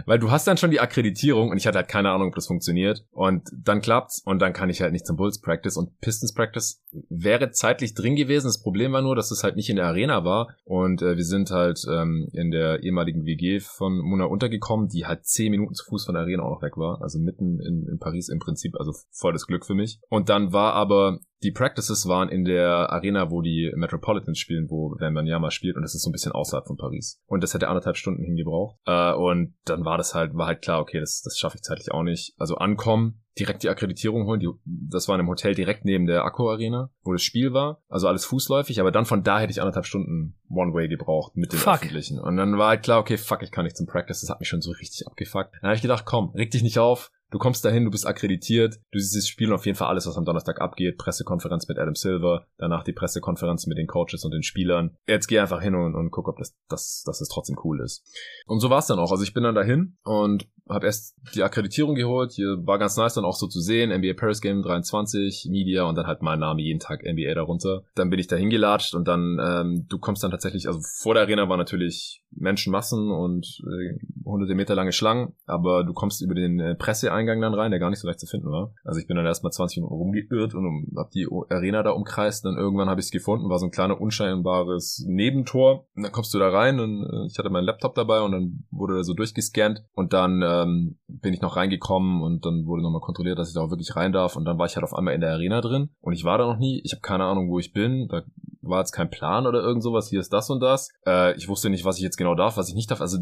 Weil du hast dann schon die Akkreditierung und ich hatte halt keine Ahnung, ob das funktioniert und dann klappt's und dann kann ich halt nicht zum Bulls Practice und Pistons Practice wäre wäre zeitlich drin gewesen. Das Problem war nur, dass es halt nicht in der Arena war. Und äh, wir sind halt ähm, in der ehemaligen WG von Mona untergekommen, die halt zehn Minuten zu Fuß von der Arena auch noch weg war. Also mitten in, in Paris im Prinzip. Also voll das Glück für mich. Und dann war aber die Practices waren in der Arena, wo die Metropolitans spielen, wo Wembanyama spielt und das ist so ein bisschen außerhalb von Paris. Und das hätte anderthalb Stunden hingebraucht. Äh, und dann war das halt, war halt klar, okay, das, das schaffe ich zeitlich auch nicht. Also ankommen, direkt die Akkreditierung holen. Die, das war in einem Hotel direkt neben der Akku Arena, wo das Spiel war. Also alles fußläufig, aber dann von da hätte ich anderthalb Stunden One-Way gebraucht mit den fuck. öffentlichen. Und dann war halt klar, okay, fuck, ich kann nicht zum Practice. Das hat mich schon so richtig abgefuckt. Dann habe ich gedacht, komm, reg dich nicht auf. Du kommst dahin, du bist akkreditiert, du siehst das Spiel und auf jeden Fall alles, was am Donnerstag abgeht. Pressekonferenz mit Adam Silver, danach die Pressekonferenz mit den Coaches und den Spielern. Jetzt geh einfach hin und, und guck, ob das, das, das trotzdem cool ist. Und so war es dann auch. Also ich bin dann dahin und habe erst die Akkreditierung geholt. Hier war ganz nice dann auch so zu sehen. NBA Paris Game 23, Media und dann halt mein Name jeden Tag NBA darunter. Dann bin ich da hingelatscht und dann, ähm, du kommst dann tatsächlich, also vor der Arena war natürlich Menschenmassen und äh, hunderte Meter lange Schlangen, aber du kommst über den äh, Presseeingang dann rein, der gar nicht so leicht zu finden war. Also ich bin dann erstmal 20 Minuten rumgeirrt und um, hab die Arena da umkreist. Dann irgendwann habe ich es gefunden, war so ein kleiner unscheinbares Nebentor. Und dann kommst du da rein und äh, ich hatte meinen Laptop dabei und dann wurde er so durchgescannt und dann ähm, bin ich noch reingekommen und dann wurde nochmal kontrolliert, dass ich da auch wirklich rein darf und dann war ich halt auf einmal in der Arena drin und ich war da noch nie. Ich habe keine Ahnung, wo ich bin. Da war jetzt kein Plan oder irgend sowas. Hier ist das und das. Äh, ich wusste nicht, was ich jetzt genau darf, was ich nicht darf. Also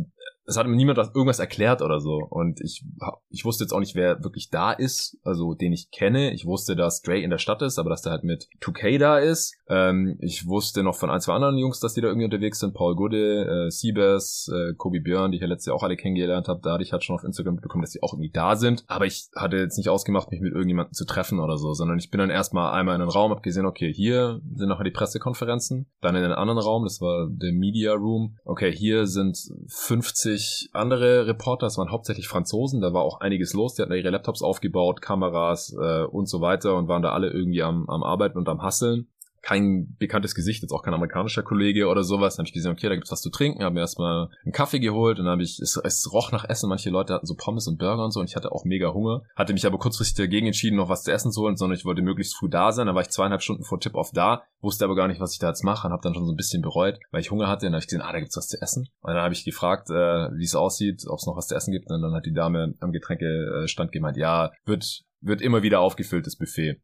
es hat mir niemand was, irgendwas erklärt oder so. Und ich, ich wusste jetzt auch nicht, wer wirklich da ist, also den ich kenne. Ich wusste, dass Dre in der Stadt ist, aber dass der halt mit 2K da ist. Ähm, ich wusste noch von ein, zwei anderen Jungs, dass die da irgendwie unterwegs sind. Paul Gude, äh, Siebes, äh, Kobe Björn, die ich ja letztes Jahr auch alle kennengelernt habe. Da hatte ich halt schon auf Instagram mitbekommen, dass die auch irgendwie da sind. Aber ich hatte jetzt nicht ausgemacht, mich mit irgendjemandem zu treffen oder so, sondern ich bin dann erstmal einmal in den Raum, hab gesehen, okay, hier sind noch die Pressekonferenzen. Dann in den anderen Raum, das war der Media Room. Okay, hier sind 50 andere Reporter, das waren hauptsächlich Franzosen, da war auch einiges los, die hatten ihre Laptops aufgebaut, Kameras äh, und so weiter und waren da alle irgendwie am, am Arbeiten und am Hasseln kein bekanntes Gesicht, jetzt auch kein amerikanischer Kollege oder sowas. Dann habe ich gesehen, okay, da gibt's was zu trinken, habe mir erstmal einen Kaffee geholt und dann habe ich, es, es roch nach Essen, manche Leute hatten so Pommes und Burger und so und ich hatte auch mega Hunger. Hatte mich aber kurzfristig dagegen entschieden, noch was zu essen zu holen, sondern ich wollte möglichst früh da sein. Dann war ich zweieinhalb Stunden vor Tip-Off da, wusste aber gar nicht, was ich da jetzt mache und habe dann schon so ein bisschen bereut, weil ich Hunger hatte. Dann habe ich gesehen, ah, da gibt's was zu essen. Und dann habe ich gefragt, äh, wie es aussieht, ob es noch was zu essen gibt. Und dann hat die Dame am Getränkestand gemeint, ja, wird, wird immer wieder aufgefülltes Buffet.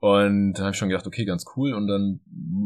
Und da habe ich schon gedacht, okay, ganz cool. Und dann,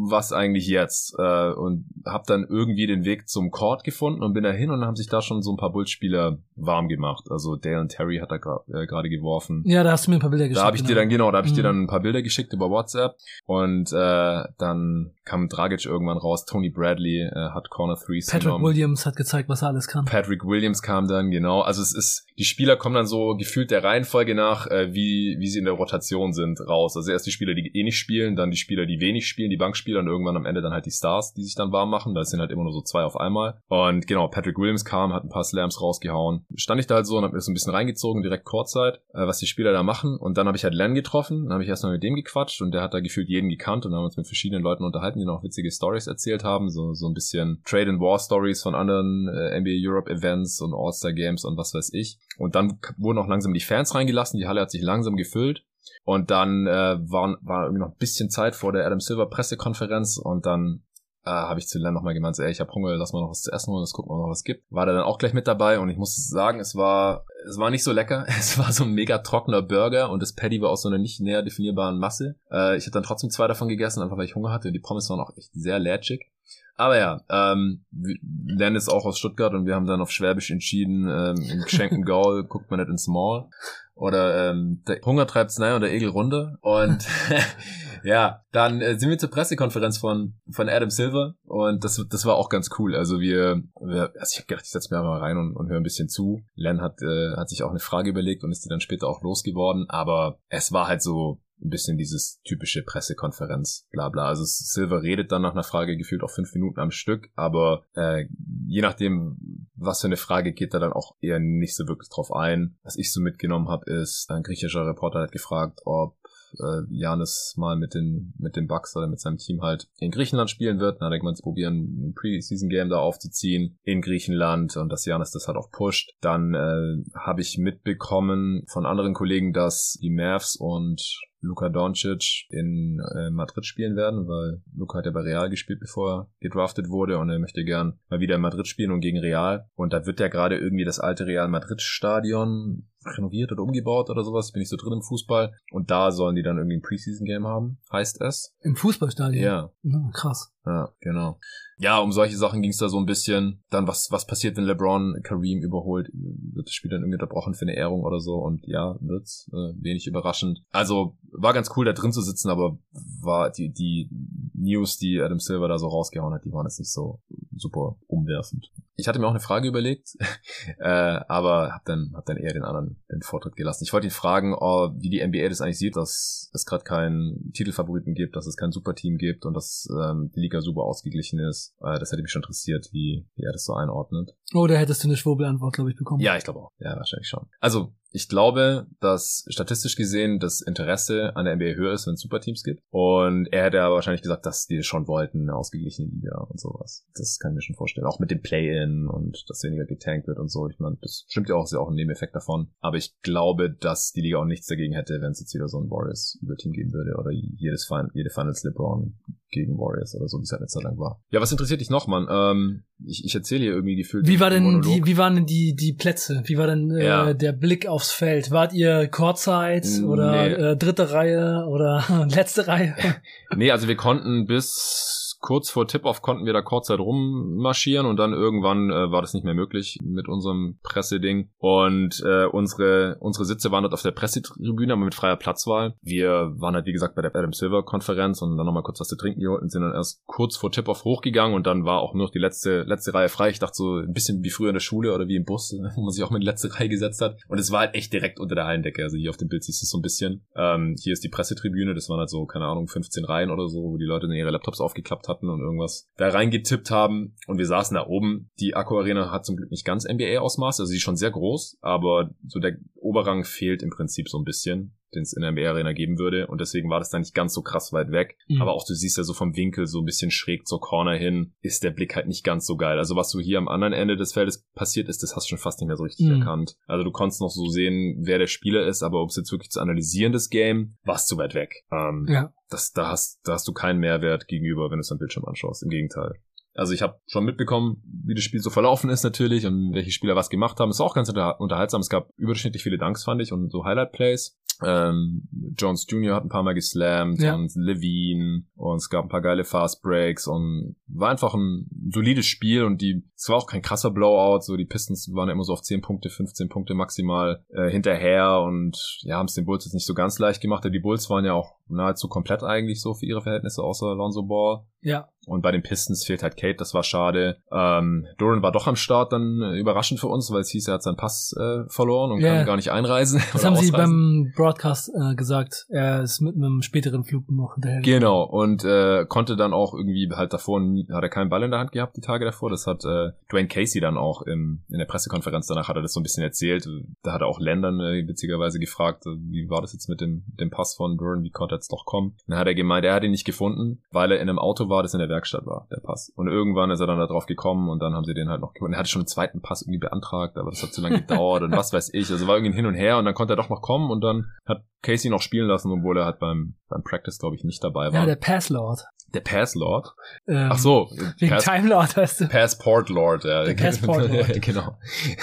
was eigentlich jetzt? Äh, und habe dann irgendwie den Weg zum Court gefunden und bin da hin und dann haben sich da schon so ein paar Bullspieler warm gemacht. Also Dale und Terry hat da äh, gerade geworfen. Ja, da hast du mir ein paar Bilder geschickt. Da habe ich genau. dir dann, genau, da habe ich mhm. dir dann ein paar Bilder geschickt über WhatsApp. Und äh, dann kam Dragic irgendwann raus. Tony Bradley äh, hat Corner Threes Patrick genommen. Williams hat gezeigt, was er alles kann. Patrick Williams kam dann, genau. Also es ist, die Spieler kommen dann so gefühlt der Reihenfolge nach, äh, wie, wie sie in der Rotation sind, raus. Also erst erst die Spieler, die eh nicht spielen, dann die Spieler, die wenig spielen, die Bankspieler und irgendwann am Ende dann halt die Stars, die sich dann warm machen. Da sind halt immer nur so zwei auf einmal. Und genau, Patrick Williams kam, hat ein paar Slams rausgehauen. Stand ich da halt so und hab mir so ein bisschen reingezogen, direkt Kurzzeit, äh, was die Spieler da machen. Und dann habe ich halt Len getroffen, dann habe ich erstmal mit dem gequatscht und der hat da gefühlt jeden gekannt und haben uns mit verschiedenen Leuten unterhalten, die noch witzige Stories erzählt haben, so, so ein bisschen Trade and War Stories von anderen äh, NBA Europe Events und All-Star Games und was weiß ich. Und dann wurden auch langsam die Fans reingelassen, die Halle hat sich langsam gefüllt. Und dann äh, war, war irgendwie noch ein bisschen Zeit vor der Adam Silver Pressekonferenz und dann äh, habe ich zu Len nochmal gemeint, so, ey, ich habe Hunger, lass mal noch was zu essen holen, das gucken wir noch was gibt. War da dann auch gleich mit dabei und ich muss sagen, es war es war nicht so lecker. Es war so ein mega trockener Burger und das Patty war aus so einer nicht näher definierbaren Masse. Äh, ich habe dann trotzdem zwei davon gegessen, einfach weil ich Hunger hatte. Die Pommes waren auch echt sehr lätschig. Aber ja, ähm, Len ist auch aus Stuttgart und wir haben dann auf Schwäbisch entschieden, ähm, in Schenken-Gaul guckt man nicht ins Mall. Oder ähm, der Hunger treibt's nahe und der Egel runter. Und ja, dann äh, sind wir zur Pressekonferenz von von Adam Silver und das das war auch ganz cool. Also wir, wir also ich habe gedacht, ich setze mir mal rein und, und höre ein bisschen zu. Len hat äh, hat sich auch eine Frage überlegt und ist die dann später auch losgeworden. Aber es war halt so ein bisschen dieses typische Pressekonferenz, bla bla. Also Silver redet dann nach einer Frage gefühlt auch fünf Minuten am Stück, aber äh, je nachdem, was für eine Frage geht er dann auch eher nicht so wirklich drauf ein. Was ich so mitgenommen habe, ist, ein griechischer Reporter hat gefragt, ob äh, Janis mal mit den mit den Bucks oder mit seinem Team halt in Griechenland spielen wird. Dann hat er gemeint, probieren, ein Preseason-Game da aufzuziehen in Griechenland und dass Janis das halt auch pusht. Dann äh, habe ich mitbekommen von anderen Kollegen, dass die Mavs und Luka Doncic in äh, Madrid spielen werden, weil Luka hat ja bei Real gespielt, bevor er gedraftet wurde und er möchte gern mal wieder in Madrid spielen und gegen Real. Und da wird ja gerade irgendwie das alte Real Madrid Stadion renoviert oder umgebaut oder sowas. Bin ich so drin im Fußball. Und da sollen die dann irgendwie ein Preseason-Game haben, heißt es. Im Fußballstadion? Ja. ja krass. Ja, genau. Ja, um solche Sachen ging es da so ein bisschen. Dann, was, was passiert, wenn LeBron Kareem überholt? Wird das Spiel dann irgendwie unterbrochen für eine Ehrung oder so? Und ja, wird's. Äh, wenig überraschend. Also, war ganz cool, da drin zu sitzen, aber war die, die News, die Adam Silver da so rausgehauen hat, die waren jetzt nicht so super umwerfend. Ich hatte mir auch eine Frage überlegt, äh, aber hab dann, hab dann eher den anderen den Vortritt gelassen. Ich wollte ihn fragen, oh, wie die NBA das eigentlich sieht, dass es gerade keinen Titelfavoriten gibt, dass es kein Superteam gibt und dass ähm, die Liga super ausgeglichen ist. Äh, das hätte mich schon interessiert, wie, wie er das so einordnet. Oh, da hättest du eine Schwurbelantwort, glaube ich, bekommen. Ja, ich glaube auch. Ja, wahrscheinlich schon. Also, ich glaube, dass statistisch gesehen das Interesse an der NBA höher ist, wenn es Superteams gibt. Und er hätte aber wahrscheinlich gesagt, dass die schon wollten, eine ausgeglichene Liga und sowas. Das kann ich mir schon vorstellen. Auch mit dem Play-In und dass weniger getankt wird und so. Ich meine, das stimmt ja auch, ist ja auch ein Nebeneffekt davon. Aber ich glaube, dass die Liga auch nichts dagegen hätte, wenn es jetzt wieder so ein Warriors-Überteam geben würde oder jedes Fin jede Finals LeBron gegen Warriors oder so, wie es halt Zeit lang war. Ja, was interessiert dich noch, Mann? Ähm, ich, ich erzähle hier irgendwie gefühlt. Wie war denn die, wie waren denn die, die Plätze? Wie war denn äh, ja. der Blick aufs Feld? Wart ihr Courtside oder nee. äh, dritte Reihe oder letzte Reihe? nee, also wir konnten bis kurz vor Tip-Off konnten wir da kurzzeit rummarschieren und dann irgendwann äh, war das nicht mehr möglich mit unserem Presseding. Und äh, unsere, unsere Sitze waren dort auf der Pressetribüne, aber mit freier Platzwahl. Wir waren halt, wie gesagt, bei der Adam Silver Konferenz und dann nochmal kurz was zu trinken geholt und sind dann erst kurz vor Tip-Off hochgegangen und dann war auch nur noch die letzte, letzte Reihe frei. Ich dachte so ein bisschen wie früher in der Schule oder wie im Bus, wo man sich auch mit letzte Reihe gesetzt hat. Und es war halt echt direkt unter der Hallendecke. Also hier auf dem Bild siehst du es so ein bisschen. Ähm, hier ist die Pressetribüne, das waren halt so, keine Ahnung, 15 Reihen oder so, wo die Leute dann ihre Laptops aufgeklappt hatten und irgendwas da reingetippt haben. Und wir saßen da oben. Die Akku Arena hat zum Glück nicht ganz NBA-Ausmaß, also sie ist schon sehr groß, aber so der Oberrang fehlt im Prinzip so ein bisschen den es in der NBA Arena geben würde. Und deswegen war das da nicht ganz so krass weit weg. Mhm. Aber auch du siehst ja so vom Winkel so ein bisschen schräg zur Corner hin, ist der Blick halt nicht ganz so geil. Also was so hier am anderen Ende des Feldes passiert ist, das hast du schon fast nicht mehr so richtig mhm. erkannt. Also du konntest noch so sehen, wer der Spieler ist, aber ob es jetzt wirklich zu analysieren, das Game, war es zu weit weg. Ähm, ja. Das, da, hast, da hast du keinen Mehrwert gegenüber, wenn du es am Bildschirm anschaust. Im Gegenteil. Also ich habe schon mitbekommen, wie das Spiel so verlaufen ist natürlich und welche Spieler was gemacht haben. Es war auch ganz unterhaltsam. Es gab überdurchschnittlich viele Danks, fand ich, und so Highlight-Plays. Ähm, Jones Jr. hat ein paar Mal geslammt ja. und Levine und es gab ein paar geile Fast Breaks und war einfach ein solides Spiel und die, es war auch kein krasser Blowout, so die Pistons waren ja immer so auf 10 Punkte, 15 Punkte maximal äh, hinterher und ja, haben es den Bulls jetzt nicht so ganz leicht gemacht, aber die Bulls waren ja auch nahezu komplett eigentlich so für ihre Verhältnisse, außer Alonso Ball. Ja. Und bei den Pistons fehlt halt Kate, das war schade. Ähm, Doran war doch am Start dann äh, überraschend für uns, weil es hieß, er hat seinen Pass äh, verloren und yeah. kann gar nicht einreisen. Das haben ausreisen. sie beim Broadcast äh, gesagt. Er ist mit einem späteren Flug noch hinterher. Genau, und äh, konnte dann auch irgendwie halt davor, hat er keinen Ball in der Hand gehabt die Tage davor. Das hat äh, Dwayne Casey dann auch im, in der Pressekonferenz danach hat er das so ein bisschen erzählt. Da hat er auch Ländern äh, witzigerweise gefragt, äh, wie war das jetzt mit dem, dem Pass von Doran, wie konnte er jetzt doch kommen. Dann hat er gemeint, er hat ihn nicht gefunden, weil er in einem Auto war, das in der Werkstatt war, der Pass. Und irgendwann ist er dann da drauf gekommen und dann haben sie den halt noch gefunden. Er hatte schon einen zweiten Pass irgendwie beantragt, aber das hat zu lange gedauert und was weiß ich. Also war irgendwie hin und her und dann konnte er doch noch kommen und dann hat Casey noch spielen lassen, obwohl er halt beim, beim Practice, glaube ich, nicht dabei war. Ja, der Pass Lord. Der Pass Lord? Ähm, Ach so. Wegen Pass, Time Lord heißt du. Passport Lord, ja. Der Passport Lord. genau.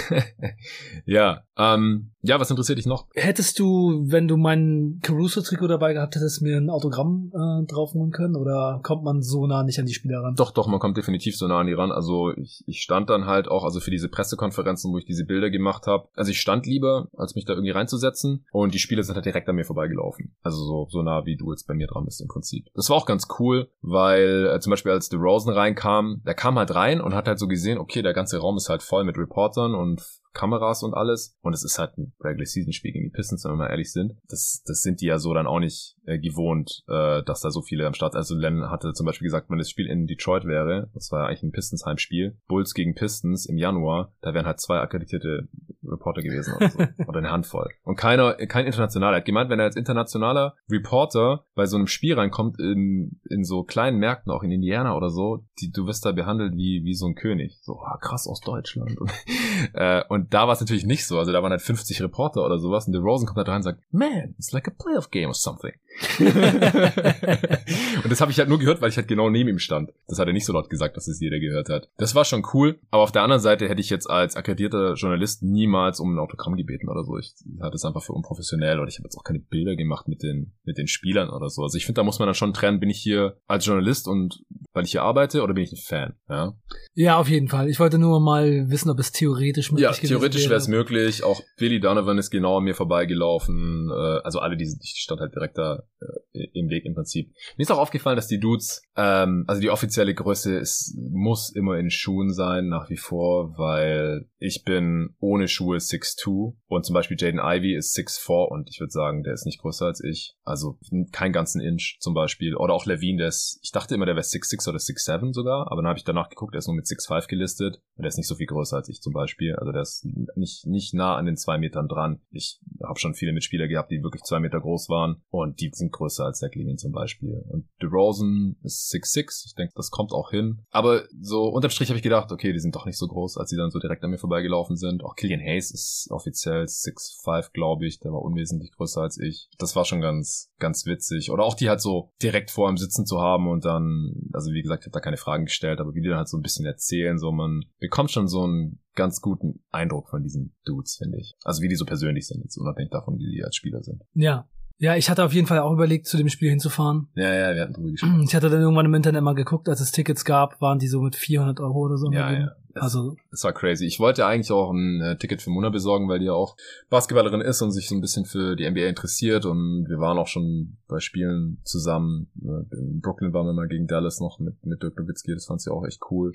ja, ähm, ja, was interessiert dich noch? Hättest du, wenn du mein Caruso-Trikot dabei gehabt hättest, mir ein Autogramm äh, drauf holen können? Oder kommt man so nah nicht an die Spieler ran? Doch, doch, man kommt definitiv so nah an die ran. Also ich, ich stand dann halt auch, also für diese Pressekonferenzen, wo ich diese Bilder gemacht habe, also ich stand lieber, als mich da irgendwie reinzusetzen. Und die Spieler sind halt direkt an mir vorbeigelaufen. Also so, so nah, wie du jetzt bei mir dran bist im Prinzip. Das war auch ganz cool, weil äh, zum Beispiel als DeRozan reinkam, der kam halt rein und hat halt so gesehen, okay, der ganze Raum ist halt voll mit Reportern und Kameras und alles. Und es ist halt ein Regular Season Spiel gegen die Pistons, wenn wir mal ehrlich sind. Das, das sind die ja so dann auch nicht äh, gewohnt, äh, dass da so viele am Start. Also Len hatte zum Beispiel gesagt, wenn das Spiel in Detroit wäre, das war ja eigentlich ein Pistons Heimspiel, Bulls gegen Pistons im Januar, da wären halt zwei akkreditierte Reporter gewesen oder so. oder eine Handvoll. Und keiner, kein internationaler. Er hat gemeint, wenn er als internationaler Reporter bei so einem Spiel reinkommt, in, in so kleinen Märkten, auch in Indiana oder so, die, du wirst da behandelt wie, wie so ein König. So, ah, krass aus Deutschland. Und, äh, und da war es natürlich nicht so. Also da waren halt 50 Reporter oder sowas und der Rosen kommt da rein und sagt, man, it's like a playoff game or something. und das habe ich halt nur gehört, weil ich halt genau neben ihm stand. Das hat er nicht so laut gesagt, dass es jeder gehört hat. Das war schon cool, aber auf der anderen Seite hätte ich jetzt als akkreditierter Journalist niemals um ein Autogramm gebeten oder so. Ich hatte es einfach für unprofessionell oder ich habe jetzt auch keine Bilder gemacht mit den mit den Spielern oder so. Also ich finde, da muss man dann schon trennen, bin ich hier als Journalist und weil ich hier arbeite oder bin ich ein Fan, ja? Ja, auf jeden Fall. Ich wollte nur mal wissen, ob es theoretisch möglich ist. Ja, theoretisch wäre es möglich. Auch Billy Donovan ist genau an mir vorbeigelaufen. Äh, also alle, die, die stand halt direkt da äh, im Weg im Prinzip. Mir ist auch aufgefallen, dass die Dudes, ähm, also die offizielle Größe ist, muss immer in Schuhen sein, nach wie vor, weil ich bin ohne Schuhe 6'2 und zum Beispiel Jaden Ivy ist 6'4 und ich würde sagen, der ist nicht größer als ich. Also kein ganzen Inch zum Beispiel. Oder auch Levine, der ist, ich dachte immer, der wäre 6'6 oder 6'7 sogar, aber dann habe ich danach geguckt, der ist nur mit 6'5 gelistet und der ist nicht so viel größer als ich zum Beispiel. Also der ist nicht, nicht nah an den zwei Metern dran. Ich habe schon viele Mitspieler gehabt, die wirklich zwei Meter groß waren und die sind größer als Zach Levine zum Beispiel. Und DeRozan ist 6'6. Ich denke, das kommt auch hin. Aber so unterm Strich habe ich gedacht, okay, die sind doch nicht so groß, als sie dann so direkt an mir vorbeigelaufen sind. Auch Killian Hayes ist offiziell 6'5, glaube ich. Der war unwesentlich größer als ich. Das war schon ganz, ganz witzig. Oder auch die halt so direkt vor ihm sitzen zu haben und dann, also wie gesagt, ich habe da keine Fragen gestellt, aber wie die dann halt so ein bisschen erzählen, so man bekommt schon so einen ganz guten Eindruck von diesen Dudes, finde ich. Also wie die so persönlich sind, jetzt unabhängig davon, wie die als Spieler sind. Ja, Ja, ich hatte auf jeden Fall auch überlegt, zu dem Spiel hinzufahren. Ja, ja, wir hatten drüber gesprochen. Ich hatte dann irgendwann im Internet mal geguckt, als es Tickets gab, waren die so mit 400 Euro oder so. Ja, ja. Das, also, das war crazy. Ich wollte eigentlich auch ein äh, Ticket für Mona besorgen, weil die ja auch Basketballerin ist und sich so ein bisschen für die NBA interessiert und wir waren auch schon bei Spielen zusammen. In Brooklyn waren wir mal gegen Dallas noch mit, mit Dirk Nowitzki, das fand sie auch echt cool.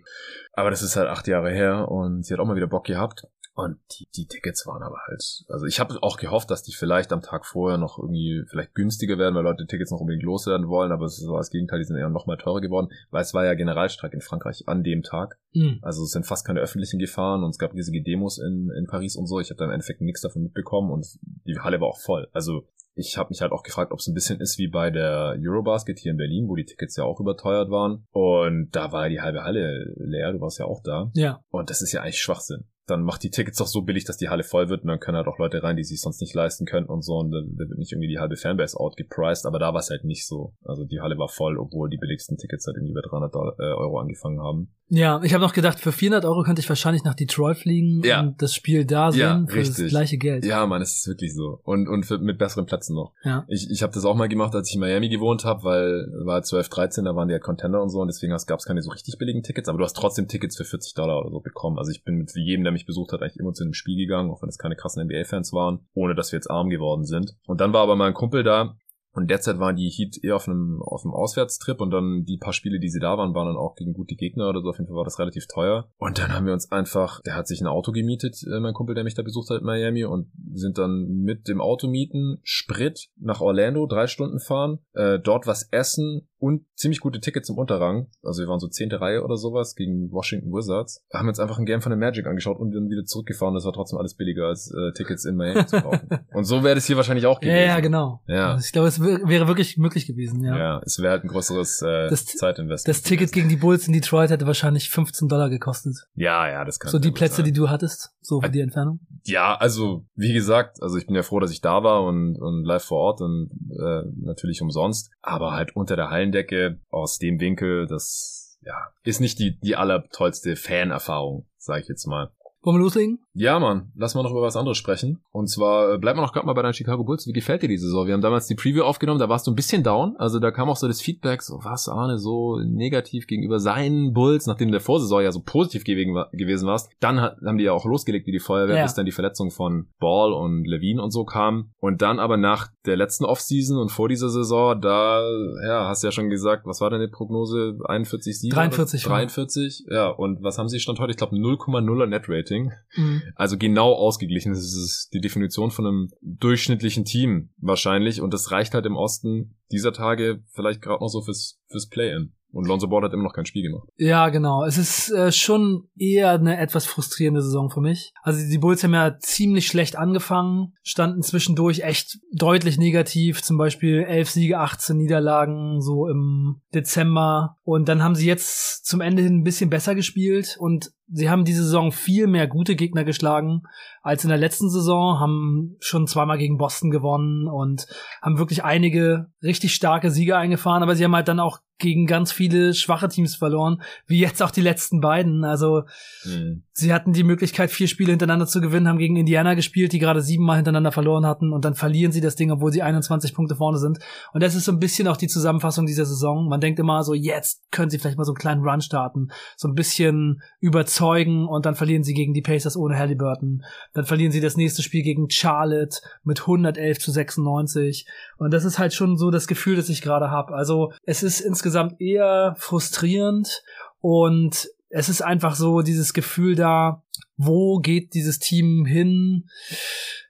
Aber das ist halt acht Jahre her und sie hat auch mal wieder Bock gehabt. Und die, die Tickets waren aber halt, also ich habe auch gehofft, dass die vielleicht am Tag vorher noch irgendwie vielleicht günstiger werden, weil Leute Tickets noch unbedingt loswerden wollen, aber es war das Gegenteil, die sind eher noch mal teurer geworden, weil es war ja Generalstreik in Frankreich an dem Tag. Mhm. Also es sind fast keine öffentlichen gefahren und es gab riesige Demos in, in Paris und so. Ich habe da im Endeffekt nichts davon mitbekommen und die Halle war auch voll. Also ich habe mich halt auch gefragt, ob es ein bisschen ist wie bei der Eurobasket hier in Berlin, wo die Tickets ja auch überteuert waren. Und da war die halbe Halle leer, du warst ja auch da. Ja. Und das ist ja eigentlich Schwachsinn dann macht die Tickets doch so billig, dass die Halle voll wird und dann können halt auch Leute rein, die sich sonst nicht leisten könnten und so und da, wird nicht irgendwie die halbe Fanbase outgepriced, aber da war es halt nicht so. Also die Halle war voll, obwohl die billigsten Tickets halt irgendwie bei 300 äh, Euro angefangen haben. Ja, ich habe noch gedacht, für 400 Euro könnte ich wahrscheinlich nach Detroit fliegen ja. und das Spiel da sehen ja, für richtig. das gleiche Geld. Ja, man, es ist wirklich so. Und, und für, mit besseren Plätzen noch. Ja. Ich, ich habe das auch mal gemacht, als ich in Miami gewohnt habe, weil war 12, 13, da waren die ja Contender und so und deswegen gab es keine so richtig billigen Tickets, aber du hast trotzdem Tickets für 40 Dollar oder so bekommen. Also ich bin mit jedem, der mich besucht hat, eigentlich immer zu einem Spiel gegangen, auch wenn es keine krassen NBA-Fans waren, ohne dass wir jetzt arm geworden sind. Und dann war aber mein Kumpel da, und derzeit waren die Heat eher auf einem, auf einem Auswärtstrip und dann die paar Spiele, die sie da waren, waren dann auch gegen gute Gegner oder so. Auf jeden Fall war das relativ teuer. Und dann haben wir uns einfach, der hat sich ein Auto gemietet, äh, mein Kumpel, der mich da besucht hat in Miami und sind dann mit dem Auto mieten, Sprit nach Orlando, drei Stunden fahren, äh, dort was essen und ziemlich gute Tickets im Unterrang. Also wir waren so zehnte Reihe oder sowas gegen Washington Wizards. Haben uns einfach ein Game von der Magic angeschaut und dann wieder zurückgefahren. Das war trotzdem alles billiger als äh, Tickets in Miami zu kaufen. und so wäre das hier wahrscheinlich auch gewesen. Ja, ja, genau. Ja. Also ich glaube, es wäre wirklich möglich gewesen, ja. Ja, es wäre halt ein größeres äh, das, Zeitinvest. Das Ticket gegen die Bulls in Detroit hätte wahrscheinlich 15 Dollar gekostet. Ja, ja, das kann So die Plätze, sein. die du hattest, so für die Entfernung? Ja, also wie gesagt, also ich bin ja froh, dass ich da war und, und live vor Ort und äh, natürlich umsonst, aber halt unter der Hallendecke aus dem Winkel, das ja, ist nicht die, die allertollste Fan-Erfahrung, sage ich jetzt mal. Wollen wir loslegen? Ja, Mann. Lass mal noch über was anderes sprechen. Und zwar äh, bleiben wir noch gerade mal bei deinen Chicago Bulls. Wie gefällt dir die Saison? Wir haben damals die Preview aufgenommen, da warst du ein bisschen down. Also da kam auch so das Feedback, so was, Arne, so negativ gegenüber seinen Bulls, nachdem der Vorsaison ja so positiv gewesen warst. Dann haben die ja auch losgelegt wie die Feuerwehr, ja. bis dann die Verletzung von Ball und Levine und so kam. Und dann aber nach der letzten Offseason und vor dieser Saison, da, ja, hast du ja schon gesagt, was war deine Prognose? 41, 7? 43. 43, ja. Und was haben sie stand heute? Ich glaube 0,0er Net Rating. Rating. Mhm. Also genau ausgeglichen. Das ist die Definition von einem durchschnittlichen Team wahrscheinlich. Und das reicht halt im Osten dieser Tage vielleicht gerade noch so fürs, fürs Play-In. Und Lonzo Ball hat immer noch kein Spiel gemacht. Ja, genau. Es ist äh, schon eher eine etwas frustrierende Saison für mich. Also die Bulls haben ja ziemlich schlecht angefangen, standen zwischendurch echt deutlich negativ. Zum Beispiel 11 Siege, 18 Niederlagen so im Dezember. Und dann haben sie jetzt zum Ende hin ein bisschen besser gespielt und sie haben diese Saison viel mehr gute Gegner geschlagen als in der letzten Saison, haben schon zweimal gegen Boston gewonnen und haben wirklich einige richtig starke Siege eingefahren, aber sie haben halt dann auch gegen ganz viele schwache Teams verloren, wie jetzt auch die letzten beiden. Also mhm. Sie hatten die Möglichkeit, vier Spiele hintereinander zu gewinnen, haben gegen Indiana gespielt, die gerade siebenmal hintereinander verloren hatten und dann verlieren sie das Ding, obwohl sie 21 Punkte vorne sind. Und das ist so ein bisschen auch die Zusammenfassung dieser Saison. Man denkt immer so, jetzt können sie vielleicht mal so einen kleinen Run starten, so ein bisschen überzeugen und dann verlieren sie gegen die Pacers ohne Halliburton. Dann verlieren sie das nächste Spiel gegen Charlotte mit 111 zu 96. Und das ist halt schon so das Gefühl, das ich gerade habe. Also es ist insgesamt eher frustrierend und es ist einfach so dieses Gefühl da, wo geht dieses Team hin?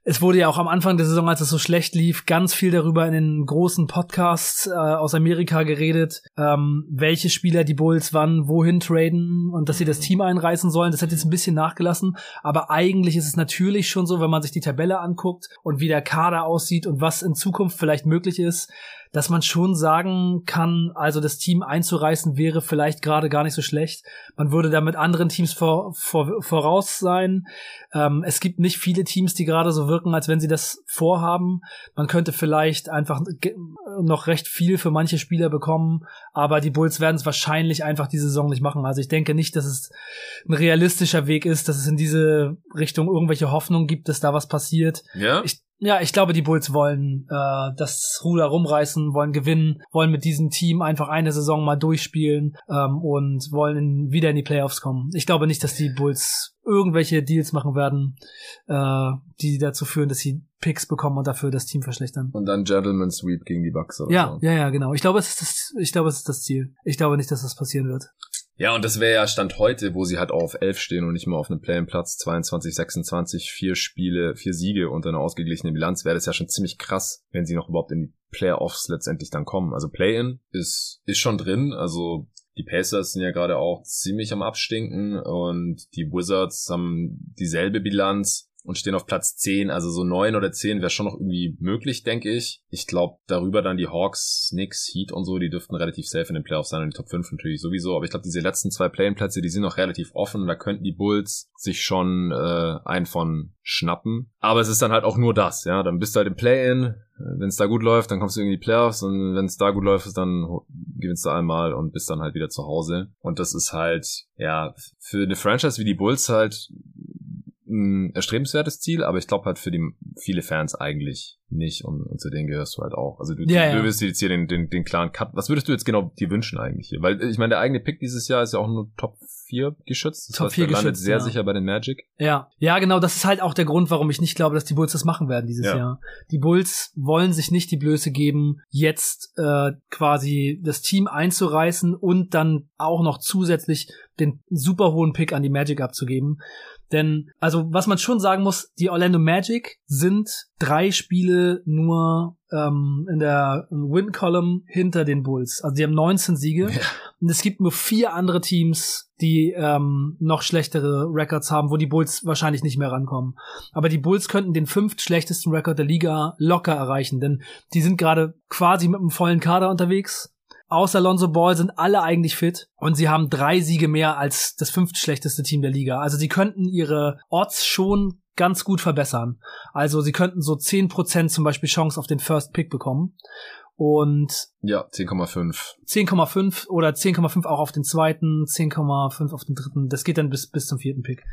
Es wurde ja auch am Anfang der Saison, als es so schlecht lief, ganz viel darüber in den großen Podcasts äh, aus Amerika geredet, ähm, welche Spieler die Bulls wann wohin traden und dass sie das Team einreißen sollen. Das hat jetzt ein bisschen nachgelassen, aber eigentlich ist es natürlich schon so, wenn man sich die Tabelle anguckt und wie der Kader aussieht und was in Zukunft vielleicht möglich ist, dass man schon sagen kann, also das Team einzureißen wäre vielleicht gerade gar nicht so schlecht. Man würde da mit anderen Teams vor, vor, voraus sein. Ähm, es gibt nicht viele Teams, die gerade so wirken, als wenn sie das vorhaben. Man könnte vielleicht einfach noch recht viel für manche Spieler bekommen, aber die Bulls werden es wahrscheinlich einfach die Saison nicht machen. Also ich denke nicht, dass es ein realistischer Weg ist, dass es in diese Richtung irgendwelche Hoffnung gibt, dass da was passiert. Ja. Ich Ja, ich glaube, die Bulls wollen äh, das Ruder rumreißen, wollen gewinnen, wollen mit diesem Team einfach eine Saison mal durchspielen ähm, und wollen in, wieder in die Playoffs kommen. Ich glaube nicht, dass die Bulls irgendwelche Deals machen werden, äh, die dazu führen, dass sie Picks bekommen und dafür das Team verschlechtern. Und dann Gentleman Sweep gegen die Bucks oder ja, so. Ja, ja, genau. Ich glaube, es ist das, ich glaube, es ist das Ziel. Ich glaube nicht, dass das passieren wird. Ja, und das wäre ja Stand heute, wo sie halt auch auf 11 stehen und nicht mehr auf einem Play-in-Platz 22, 26, vier Spiele, vier Siege und eine ausgeglichene Bilanz, wäre das ja schon ziemlich krass, wenn sie noch überhaupt in die Playoffs letztendlich dann kommen. Also Play-in ist, ist schon drin, also die Pacers sind ja gerade auch ziemlich am Abstinken und die Wizards haben dieselbe Bilanz und stehen auf Platz 10. Also so 9 oder 10 wäre schon noch irgendwie möglich, denke ich. Ich glaube, darüber dann die Hawks, Knicks, Heat und so, die dürften relativ safe in den Playoffs sein und die Top 5 natürlich sowieso. Aber ich glaube, diese letzten zwei Play-In-Plätze, die sind noch relativ offen. Da könnten die Bulls sich schon äh, einen von schnappen. Aber es ist dann halt auch nur das, ja. Dann bist du halt im Play-In. Wenn es da gut läuft, dann kommst du irgendwie in die Playoffs und wenn es da gut läuft, dann gewinnst du einmal und bist dann halt wieder zu Hause. Und das ist halt, ja, für eine Franchise wie die Bulls halt ein erstrebenswertes Ziel, aber ich glaube halt für die viele Fans eigentlich nicht und, und zu denen gehörst du halt auch. Also du, ja, du, ja. wirst jetzt hier den, den, den klaren Cut. Was würdest du jetzt genau dir wünschen eigentlich hier? Weil ich meine, der eigene Pick dieses Jahr ist ja auch nur Top 4 geschützt. Das Top heißt, 4 der landet geschützt, sehr ja. sicher bei den Magic. Ja, ja, genau. Das ist halt auch der Grund, warum ich nicht glaube, dass die Bulls das machen werden dieses Ja. Jahr. Die Bulls wollen sich nicht die Blöße geben, jetzt äh, quasi das Team einzureißen und dann auch noch zusätzlich den super hohen Pick an die Magic abzugeben. Denn, also, was man schon sagen muss, die Orlando Magic sind drei Spiele nur ähm, in der Win-Column hinter den Bulls. Also, die haben 19 Siege. Ja. Und es gibt nur vier andere Teams, die ähm, noch schlechtere Records haben, wo die Bulls wahrscheinlich nicht mehr rankommen. Aber die Bulls könnten den fünft schlechtesten Rekord der Liga locker erreichen, denn die sind gerade quasi mit einem vollen Kader unterwegs. Außer Lonzo Ball sind alle eigentlich fit und sie haben drei Siege mehr als das fünft schlechteste Team der Liga. Also sie könnten ihre Odds schon ganz gut verbessern. Also sie könnten so 10% zum Beispiel Chance auf den First Pick bekommen. Und Ja, 10,5. 10,5 oder 10,5 auch auf den zweiten, 10,5 auf den dritten. Das geht dann bis, bis zum vierten Pick.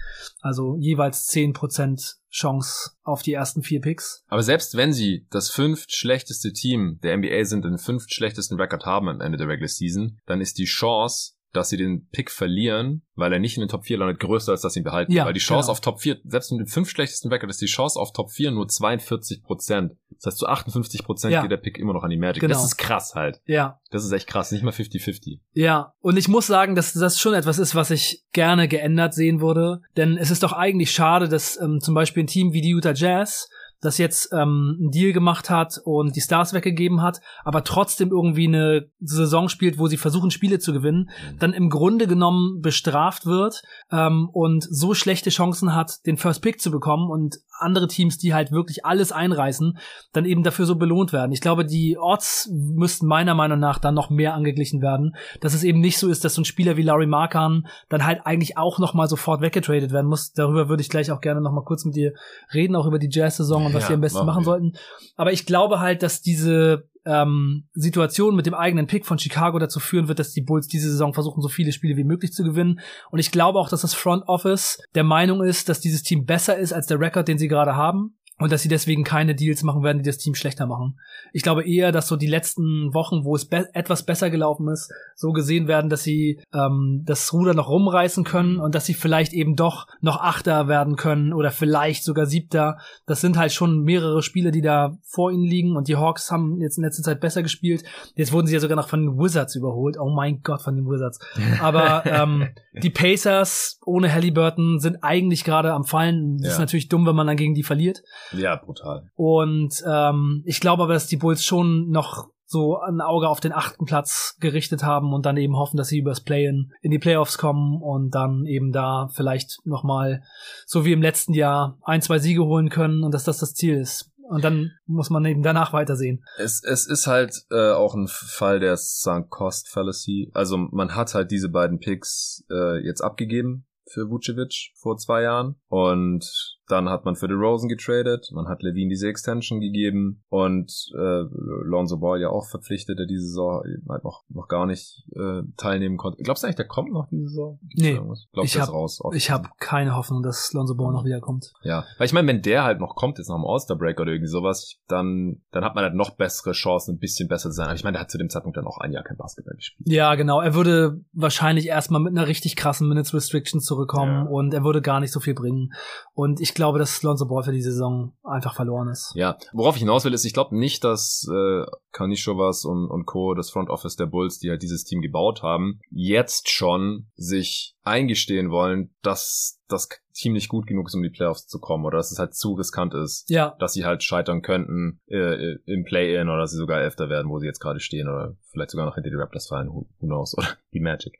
Also jeweils 10% Chance auf die ersten vier Picks. Aber selbst wenn sie das fünft schlechteste Team der NBA sind, den fünft schlechtesten Rekord haben am Ende der Regular Season, dann ist die Chance, dass sie den Pick verlieren, weil er nicht in den Top 4 landet, größer als dass sie ihn behalten. Ja, weil die Chance genau. auf Top 4, selbst mit dem fünf schlechtesten Record, ist die Chance auf Top 4 nur 42 Prozent. Das heißt, zu 58 Prozent Ja. geht der Pick immer noch an die Magic. Genau. Das ist krass halt. Ja, Das ist echt krass. Nicht mal 50-50. Ja, und ich muss sagen, dass das schon etwas ist, was ich gerne geändert sehen würde. Denn es ist doch eigentlich schade, dass ähm, zum Beispiel ein Team wie die Utah Jazz das jetzt ähm, einen Deal gemacht hat und die Stars weggegeben hat, aber trotzdem irgendwie eine Saison spielt, wo sie versuchen, Spiele zu gewinnen, dann im Grunde genommen bestraft wird ähm, und so schlechte Chancen hat, den First Pick zu bekommen und andere Teams, die halt wirklich alles einreißen, dann eben dafür so belohnt werden. Ich glaube, die Odds müssten meiner Meinung nach dann noch mehr angeglichen werden, dass es eben nicht so ist, dass so ein Spieler wie Larry Markan dann halt eigentlich auch noch mal sofort weggetradet werden muss. Darüber würde ich gleich auch gerne noch mal kurz mit dir reden, auch über die Jazz-Saison und was Ja, sie am besten machen machen wir. sollten. Aber ich glaube halt, dass diese ähm, Situation mit dem eigenen Pick von Chicago dazu führen wird, dass die Bulls diese Saison versuchen, so viele Spiele wie möglich zu gewinnen. Und ich glaube auch, dass das Front Office der Meinung ist, dass dieses Team besser ist als der Rekord, den sie gerade haben. Und dass sie deswegen keine Deals machen werden, die das Team schlechter machen. Ich glaube eher, dass so die letzten Wochen, wo es be etwas besser gelaufen ist, so gesehen werden, dass sie ähm, das Ruder noch rumreißen können und dass sie vielleicht eben doch noch Achter werden können oder vielleicht sogar Siebter. Das sind halt schon mehrere Spiele, die da vor ihnen liegen und die Hawks haben jetzt in letzter Zeit besser gespielt. Jetzt wurden sie ja sogar noch von den Wizards überholt. Oh mein Gott, von den Wizards. Aber ähm, die Pacers ohne Halliburton sind eigentlich gerade am Fallen. Das ist Ja. natürlich dumm, wenn man dann gegen die verliert. Ja, brutal. Und ähm, ich glaube aber, dass die Bulls schon noch so ein Auge auf den achten Platz gerichtet haben und dann eben hoffen, dass sie übers Play-in in die Playoffs kommen und dann eben da vielleicht noch mal so wie im letzten Jahr ein, zwei Siege holen können und dass das das Ziel ist. Und dann muss man eben danach weitersehen. Es, es ist halt äh, auch ein Fall der Sunk Cost Fallacy. Also man hat halt diese beiden Picks äh, jetzt abgegeben für Vucevic vor zwei Jahren und Dann hat man für the Rosen getradet, man hat Levine diese Extension gegeben und äh, Lonzo Ball ja auch verpflichtet, der diese Saison halt noch, noch gar nicht äh, teilnehmen konnte. Glaubst du eigentlich, der kommt noch diese Saison? Nee, Glaub, ich habe ich habe keine Hoffnung, dass Lonzo Ball noch wiederkommt. Ja, weil ich meine, wenn der halt noch kommt, jetzt noch im All-Star-Break oder irgendwie sowas, dann, dann hat man halt noch bessere Chancen, ein bisschen besser zu sein. Aber ich meine, der hat zu dem Zeitpunkt dann auch ein Jahr kein Basketball gespielt. Ja, genau. Er würde wahrscheinlich erstmal mit einer richtig krassen Minutes Restriction zurückkommen ja. und er würde gar nicht so viel bringen. Und ich glaube, dass Lonzo Ball für die Saison einfach verloren ist. Ja, worauf ich hinaus will, ist, ich glaube nicht, dass äh, Kanishovas und, und Co., das Front Office der Bulls, die halt dieses Team gebaut haben, jetzt schon sich eingestehen wollen, dass das Team nicht gut genug ist, um die Playoffs zu kommen oder dass es halt zu riskant ist, ja. dass sie halt scheitern könnten äh, im Play-In oder dass sie sogar Elfter werden, wo sie jetzt gerade stehen oder vielleicht sogar noch hinter die Raptors fallen, who, who knows, oder die Magic.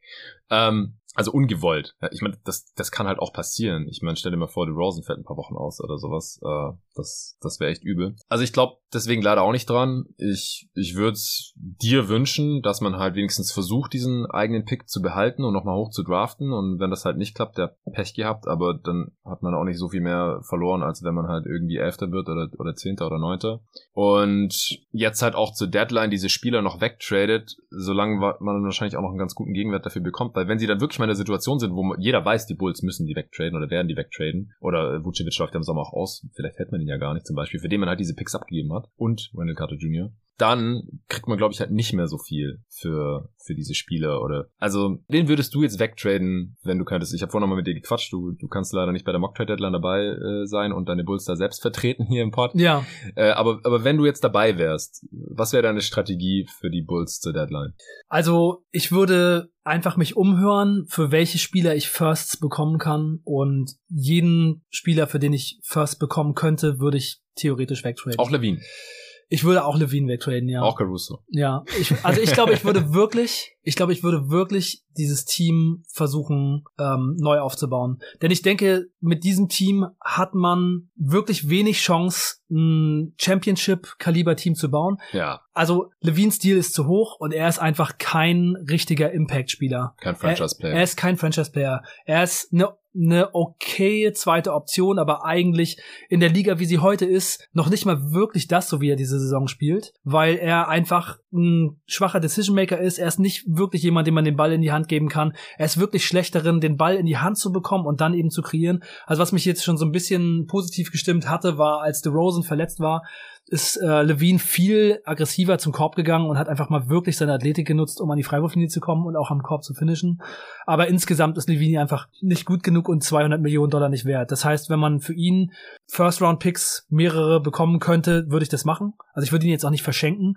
Ähm, also ungewollt. Ich meine, das, das kann halt auch passieren. Ich meine, stell dir mal vor, die Rosen fällt ein paar Wochen aus oder sowas. Äh, das das wäre echt übel. Also ich glaube deswegen leider auch nicht dran. Ich, ich würde dir wünschen, dass man halt wenigstens versucht, diesen eigenen Pick zu behalten und nochmal hoch zu draften. Und wenn das halt nicht klappt, der Pech gehabt, aber dann hat man auch nicht so viel mehr verloren, als wenn man halt irgendwie Elfter wird oder, oder Zehnter oder Neunter. Und jetzt halt auch zur Deadline diese Spieler noch wegtradet, solange man wahrscheinlich auch noch einen ganz guten Gegenwert dafür bekommt. Weil wenn sie dann wirklich mal in der Situation sind, wo jeder weiß, die Bulls müssen die wegtraden oder werden die wegtraden, oder Vucevic läuft ja im Sommer auch aus, vielleicht hätte man ihn ja gar nicht zum Beispiel, für den man halt diese Picks abgegeben hat, und Wendell Carter Jr., dann kriegt man, glaube ich, halt nicht mehr so viel für, für diese Spieler oder. Also, wen würdest du jetzt wegtraden, wenn du könntest? Ich habe vorhin nochmal mit dir gequatscht, du, du kannst leider nicht bei der Mock Trade Deadline dabei äh, sein und deine Bulls da selbst vertreten hier im Pod. Ja. Äh, aber, aber wenn du jetzt dabei wärst, was wäre deine Strategie für die Bulls zur Deadline? Also, ich würde einfach mich umhören, für welche Spieler ich Firsts bekommen kann und jeden Spieler, für den ich First bekommen könnte, würde ich theoretisch wegtraden. Auch Levine. Ich würde auch Levine wegtraden, ja. Auch Caruso. Ja, ich, also ich glaube, ich würde wirklich, ich glaube, ich würde wirklich dieses Team versuchen ähm, neu aufzubauen. Denn ich denke, mit diesem Team hat man wirklich wenig Chance, ein Championship-Kaliber-Team zu bauen. Ja. Also Levines Deal ist zu hoch und er ist einfach kein richtiger Impact-Spieler. Kein Franchise-Player. Er, er, ist kein Franchise-Player. Er ist eine eine okay zweite Option, aber eigentlich in der Liga, wie sie heute ist, noch nicht mal wirklich das, so wie er diese Saison spielt, weil er einfach ein schwacher Decision Maker ist. Er ist nicht wirklich jemand, dem man den Ball in die Hand geben kann. Er ist wirklich schlecht darin, den Ball in die Hand zu bekommen und dann eben zu kreieren. Also was mich jetzt schon so ein bisschen positiv gestimmt hatte, war, als DeRozan verletzt war, ist äh, Levine viel aggressiver zum Korb gegangen und hat einfach mal wirklich seine Athletik genutzt, um an die Freiwurflinie zu kommen und auch am Korb zu finishen. Aber insgesamt ist Levine einfach nicht gut genug und 200 Millionen Dollar nicht wert. Das heißt, wenn man für ihn First-Round-Picks mehrere bekommen könnte, würde ich das machen. Also ich würde ihn jetzt auch nicht verschenken.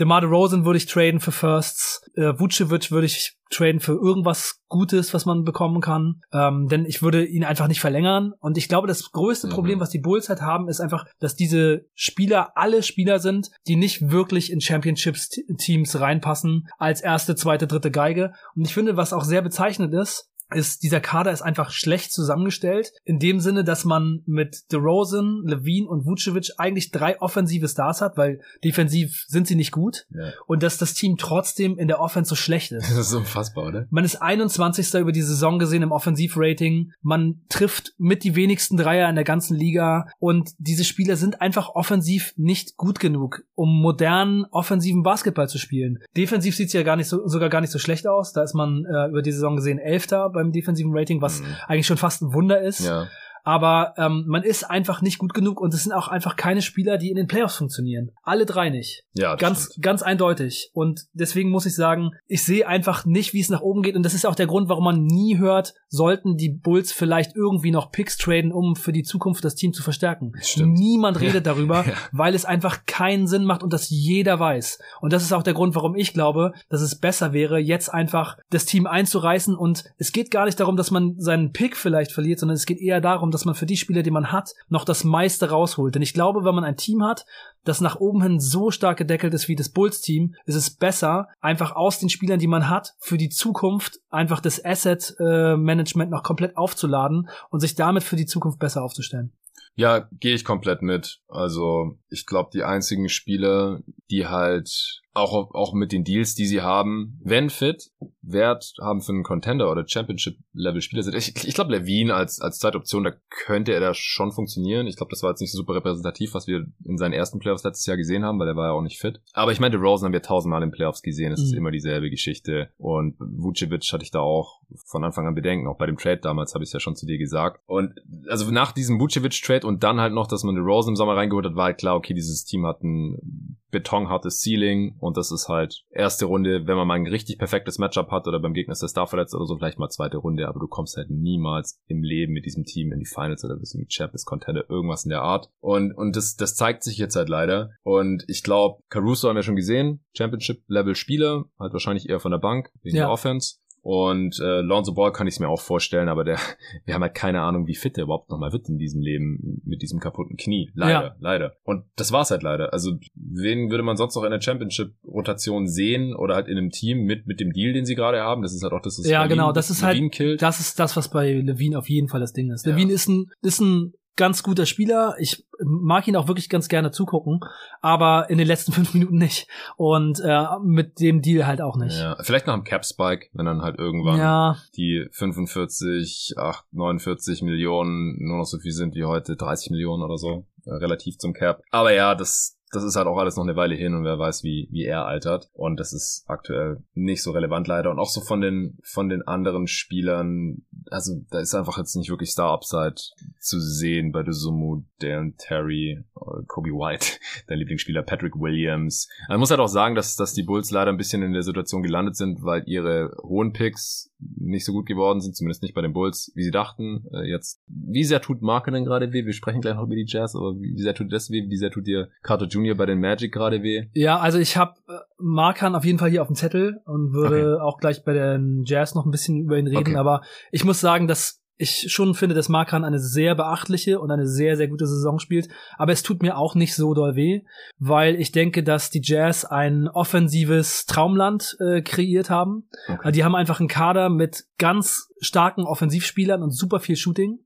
DeMar DeRozan würde ich traden für Firsts. Äh, Vucevic würde ich traden für irgendwas Gutes, was man bekommen kann. Ähm, denn ich würde ihn einfach nicht verlängern. Und ich glaube, das größte mhm. Problem, was die Bulls halt haben, ist einfach, dass diese Spieler alle Spieler sind, die nicht wirklich in Championships-Teams reinpassen als erste, zweite, dritte Geige. Und ich finde, was auch sehr bezeichnend ist, ist, dieser Kader ist einfach schlecht zusammengestellt. In dem Sinne, dass man mit DeRozan, Levine und Vucevic eigentlich drei offensive Stars hat, weil defensiv sind sie nicht gut. Ja. Und dass das Team trotzdem in der Offense so schlecht ist. Das ist unfassbar, oder? Man ist 21. über die Saison gesehen im Offensivrating. Man trifft mit die wenigsten Dreier in der ganzen Liga. Und diese Spieler sind einfach offensiv nicht gut genug, um modernen offensiven Basketball zu spielen. Defensiv sieht's ja gar nicht so, sogar gar nicht so schlecht aus. Da ist man äh, über die Saison gesehen Elfter beim defensiven Rating, was mhm. eigentlich schon fast ein Wunder ist. Ja aber ähm, man ist einfach nicht gut genug und es sind auch einfach keine Spieler, die in den Playoffs funktionieren. Alle drei nicht. Ja, ganz stimmt. ganz eindeutig und deswegen muss ich sagen, ich sehe einfach nicht, wie es nach oben geht und das ist auch der Grund, warum man nie hört, sollten die Bulls vielleicht irgendwie noch Picks traden, um für die Zukunft das Team zu verstärken. Stimmt. Niemand redet ja. darüber, ja. weil es einfach keinen Sinn macht und das jeder weiß. Und das ist auch der Grund, warum ich glaube, dass es besser wäre, jetzt einfach das Team einzureißen und es geht gar nicht darum, dass man seinen Pick vielleicht verliert, sondern es geht eher darum, dass man für die Spieler, die man hat, noch das meiste rausholt. Denn ich glaube, wenn man ein Team hat, das nach oben hin so stark gedeckelt ist wie das Bulls-Team, ist es besser, einfach aus den Spielern, die man hat, für die Zukunft einfach das Asset-Management äh, noch komplett aufzuladen und sich damit für die Zukunft besser aufzustellen. Ja, gehe ich komplett mit. Also ich glaube, die einzigen Spieler, die halt auch, auch mit den Deals, die sie haben, wenn fit, Wert haben für einen Contender oder Championship-Level-Spieler sind. Ich, ich glaube, Levine als, als Zeitoption, da könnte er da schon funktionieren. Ich glaube, das war jetzt nicht so super repräsentativ, was wir in seinen ersten Playoffs letztes Jahr gesehen haben, weil er war ja auch nicht fit. Aber ich meine, Rosen haben wir tausendmal in Playoffs gesehen. Es mhm. ist immer dieselbe Geschichte. Und Vucevic hatte ich da auch von Anfang an Bedenken. Auch bei dem Trade damals habe ich es ja schon zu dir gesagt. Und also nach diesem Vucevic-Trade und dann halt noch, dass man Rosen im Sommer reingeholt hat, war halt klar, okay, dieses Team hat ein betonhartes Ceiling und das ist halt erste Runde, wenn man mal ein richtig perfektes Matchup hat oder beim Gegner ist der Star verletzt oder so, vielleicht mal zweite Runde, aber du kommst halt niemals im Leben mit diesem Team in die Finals oder bist irgendwie Champions Contender, irgendwas in der Art. Und, und das, das zeigt sich jetzt halt leider. Und ich glaube, Caruso haben wir schon gesehen, Championship-Level-Spieler, halt wahrscheinlich eher von der Bank, wegen ja. der Offense. Und äh, Lonzo Ball kann ich es mir auch vorstellen, aber der, wir haben halt keine Ahnung, wie fit der überhaupt nochmal wird in diesem Leben mit diesem kaputten Knie. Leider, ja. leider. Und das war's halt leider. Also wen würde man sonst noch in der Championship-Rotation sehen oder halt in einem Team mit mit dem Deal, den sie gerade haben? Das ist halt auch das, was ja Levine, genau, das ist Levine halt, killt. das ist das, was bei Levine auf jeden Fall das Ding ist. Ja. Levine ist ein ist ein ganz guter Spieler. Ich mag ihn auch wirklich ganz gerne zugucken, aber in den letzten fünf Minuten nicht. Und äh, mit dem Deal halt auch nicht. Ja, vielleicht nach dem Cap Spike, wenn dann halt irgendwann ja. die 45, 8, 49 Millionen nur noch so viel sind wie heute, 30 Millionen oder so, äh, relativ zum Cap. Aber ja, das das ist halt auch alles noch eine Weile hin und wer weiß, wie, wie er altert. Und das ist aktuell nicht so relevant leider. Und auch so von den, von den anderen Spielern, also da ist einfach jetzt nicht wirklich Star-Upside zu sehen bei Dusumu, Dan Terry, Kobe White, der Lieblingsspieler Patrick Williams. Man muss halt auch sagen, dass, dass die Bulls leider ein bisschen in der Situation gelandet sind, weil ihre hohen Picks nicht so gut geworden sind, zumindest nicht bei den Bulls, wie sie dachten. Äh, jetzt, wie sehr tut Marken denn gerade weh? Wir sprechen gleich noch über die Jazz, aber wie sehr tut das weh? Wie sehr tut dir Carter Jr. bei den Magic gerade weh? Ja, also ich habe äh, Markan auf jeden Fall hier auf dem Zettel und würde okay. auch gleich bei den Jazz noch ein bisschen über ihn reden, okay. aber ich muss sagen, dass ich schon finde, dass Markan eine sehr beachtliche und eine sehr, sehr gute Saison spielt. Aber es tut mir auch nicht so doll weh, weil ich denke, dass die Jazz ein offensives Traumland äh, kreiert haben. Okay. Die haben einfach einen Kader mit ganz starken Offensivspielern und super viel Shooting.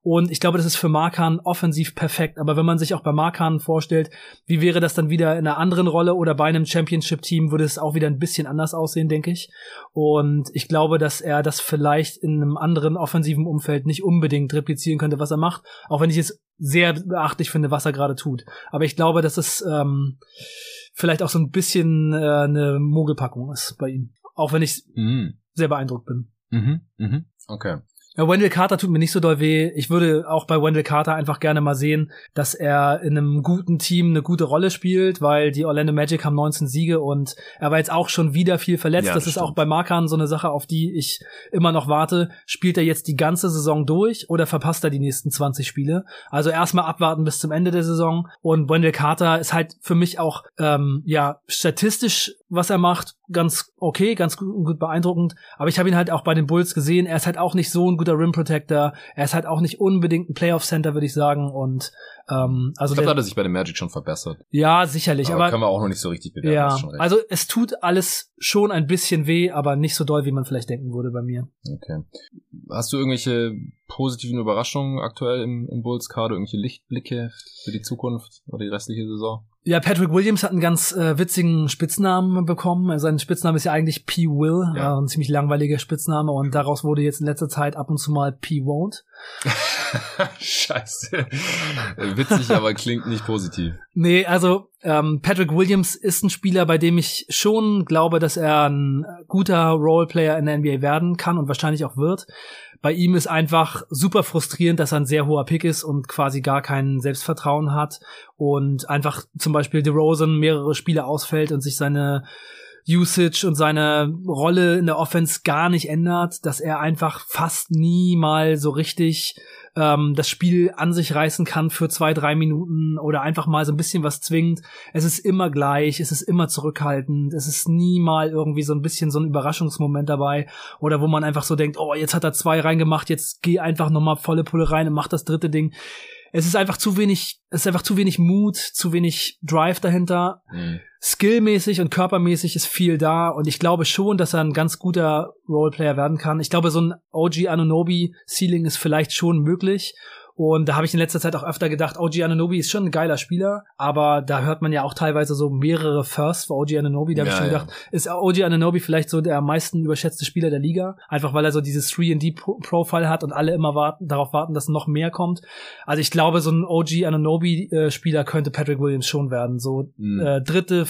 Und ich glaube, das ist für Markan offensiv perfekt. Aber wenn man sich auch bei Markan vorstellt, wie wäre das dann wieder in einer anderen Rolle oder bei einem Championship-Team, würde es auch wieder ein bisschen anders aussehen, denke ich. Und ich glaube, dass er das vielleicht in einem anderen offensiven Umfeld nicht unbedingt replizieren könnte, was er macht. Auch wenn ich es sehr beachtlich finde, was er gerade tut. Aber ich glaube, dass es ähm, vielleicht auch so ein bisschen äh, eine Mogelpackung ist bei ihm. Auch wenn ich mhm. sehr beeindruckt bin. Mhm, mhm. Okay. Ja, Wendell Carter tut mir nicht so doll weh. Ich würde auch bei Wendell Carter einfach gerne mal sehen, dass er in einem guten Team eine gute Rolle spielt, weil die Orlando Magic haben 19 Siege und er war jetzt auch schon wieder viel verletzt. Ja, das, das ist auch bei Markan so eine Sache, auf die ich immer noch warte. Spielt er jetzt die ganze Saison durch oder verpasst er die nächsten 20 Spiele? Also erstmal abwarten bis zum Ende der Saison. Und Wendell Carter ist halt für mich auch ähm, ja statistisch was er macht, ganz okay, ganz gut, gut beeindruckend. Aber ich habe ihn halt auch bei den Bulls gesehen. Er ist halt auch nicht so ein guter Rim Protector. Er ist halt auch nicht unbedingt ein Playoff Center, würde ich sagen. Und ähm, also ich glaube, da hat er sich bei den Magic schon verbessert. Ja, sicherlich. Aber, aber können wir auch noch nicht so richtig bewerten. Ja, also es tut alles schon ein bisschen weh, aber nicht so doll, wie man vielleicht denken würde bei mir. Okay. Hast du irgendwelche positiven Überraschungen aktuell im, im Bulls-Kader, irgendwelche Lichtblicke für die Zukunft oder die restliche Saison? Ja, Patrick Williams hat einen ganz äh, witzigen Spitznamen bekommen. Sein Spitzname ist ja eigentlich P. Will, ja. äh, ein ziemlich langweiliger Spitzname und daraus wurde jetzt in letzter Zeit ab und zu mal P. Won't. Scheiße. Witzig, aber klingt nicht positiv. Nee, also ähm, Patrick Williams ist ein Spieler, bei dem ich schon glaube, dass er ein guter Roleplayer in der NBA werden kann und wahrscheinlich auch wird. Bei ihm ist einfach super frustrierend, dass er ein sehr hoher Pick ist und quasi gar kein Selbstvertrauen hat und einfach zum Beispiel DeRozan mehrere Spiele ausfällt und sich seine Usage und seine Rolle in der Offense gar nicht ändert, dass er einfach fast nie mal so richtig ähm, das Spiel an sich reißen kann für zwei, drei Minuten oder einfach mal so ein bisschen was zwingt. Es ist immer gleich, es ist immer zurückhaltend, es ist nie mal irgendwie so ein bisschen so ein Überraschungsmoment dabei oder wo man einfach so denkt, oh, jetzt hat er zwei reingemacht, jetzt geh einfach nochmal volle Pulle rein und mach das dritte Ding es ist einfach zu wenig, es ist einfach zu wenig Mut, zu wenig Drive dahinter. Mhm. Skillmäßig und körpermäßig ist viel da und ich glaube schon, dass er ein ganz guter Roleplayer werden kann. Ich glaube, so ein OG Anunobi Ceiling ist vielleicht schon möglich Und da habe ich in letzter Zeit auch öfter gedacht, OG Ananobi ist schon ein geiler Spieler, aber da hört man ja auch teilweise so mehrere Firsts für OG Ananobi. Da habe ja, ich schon gedacht, ja. ist OG Ananobi vielleicht so der am meisten überschätzte Spieler der Liga? Einfach weil er so dieses 3D-Profile hat und alle immer warten, darauf warten, dass noch mehr kommt. Also ich glaube, so ein OG Ananobi-Spieler könnte Patrick Williams schon werden. So mhm. äh, dritte,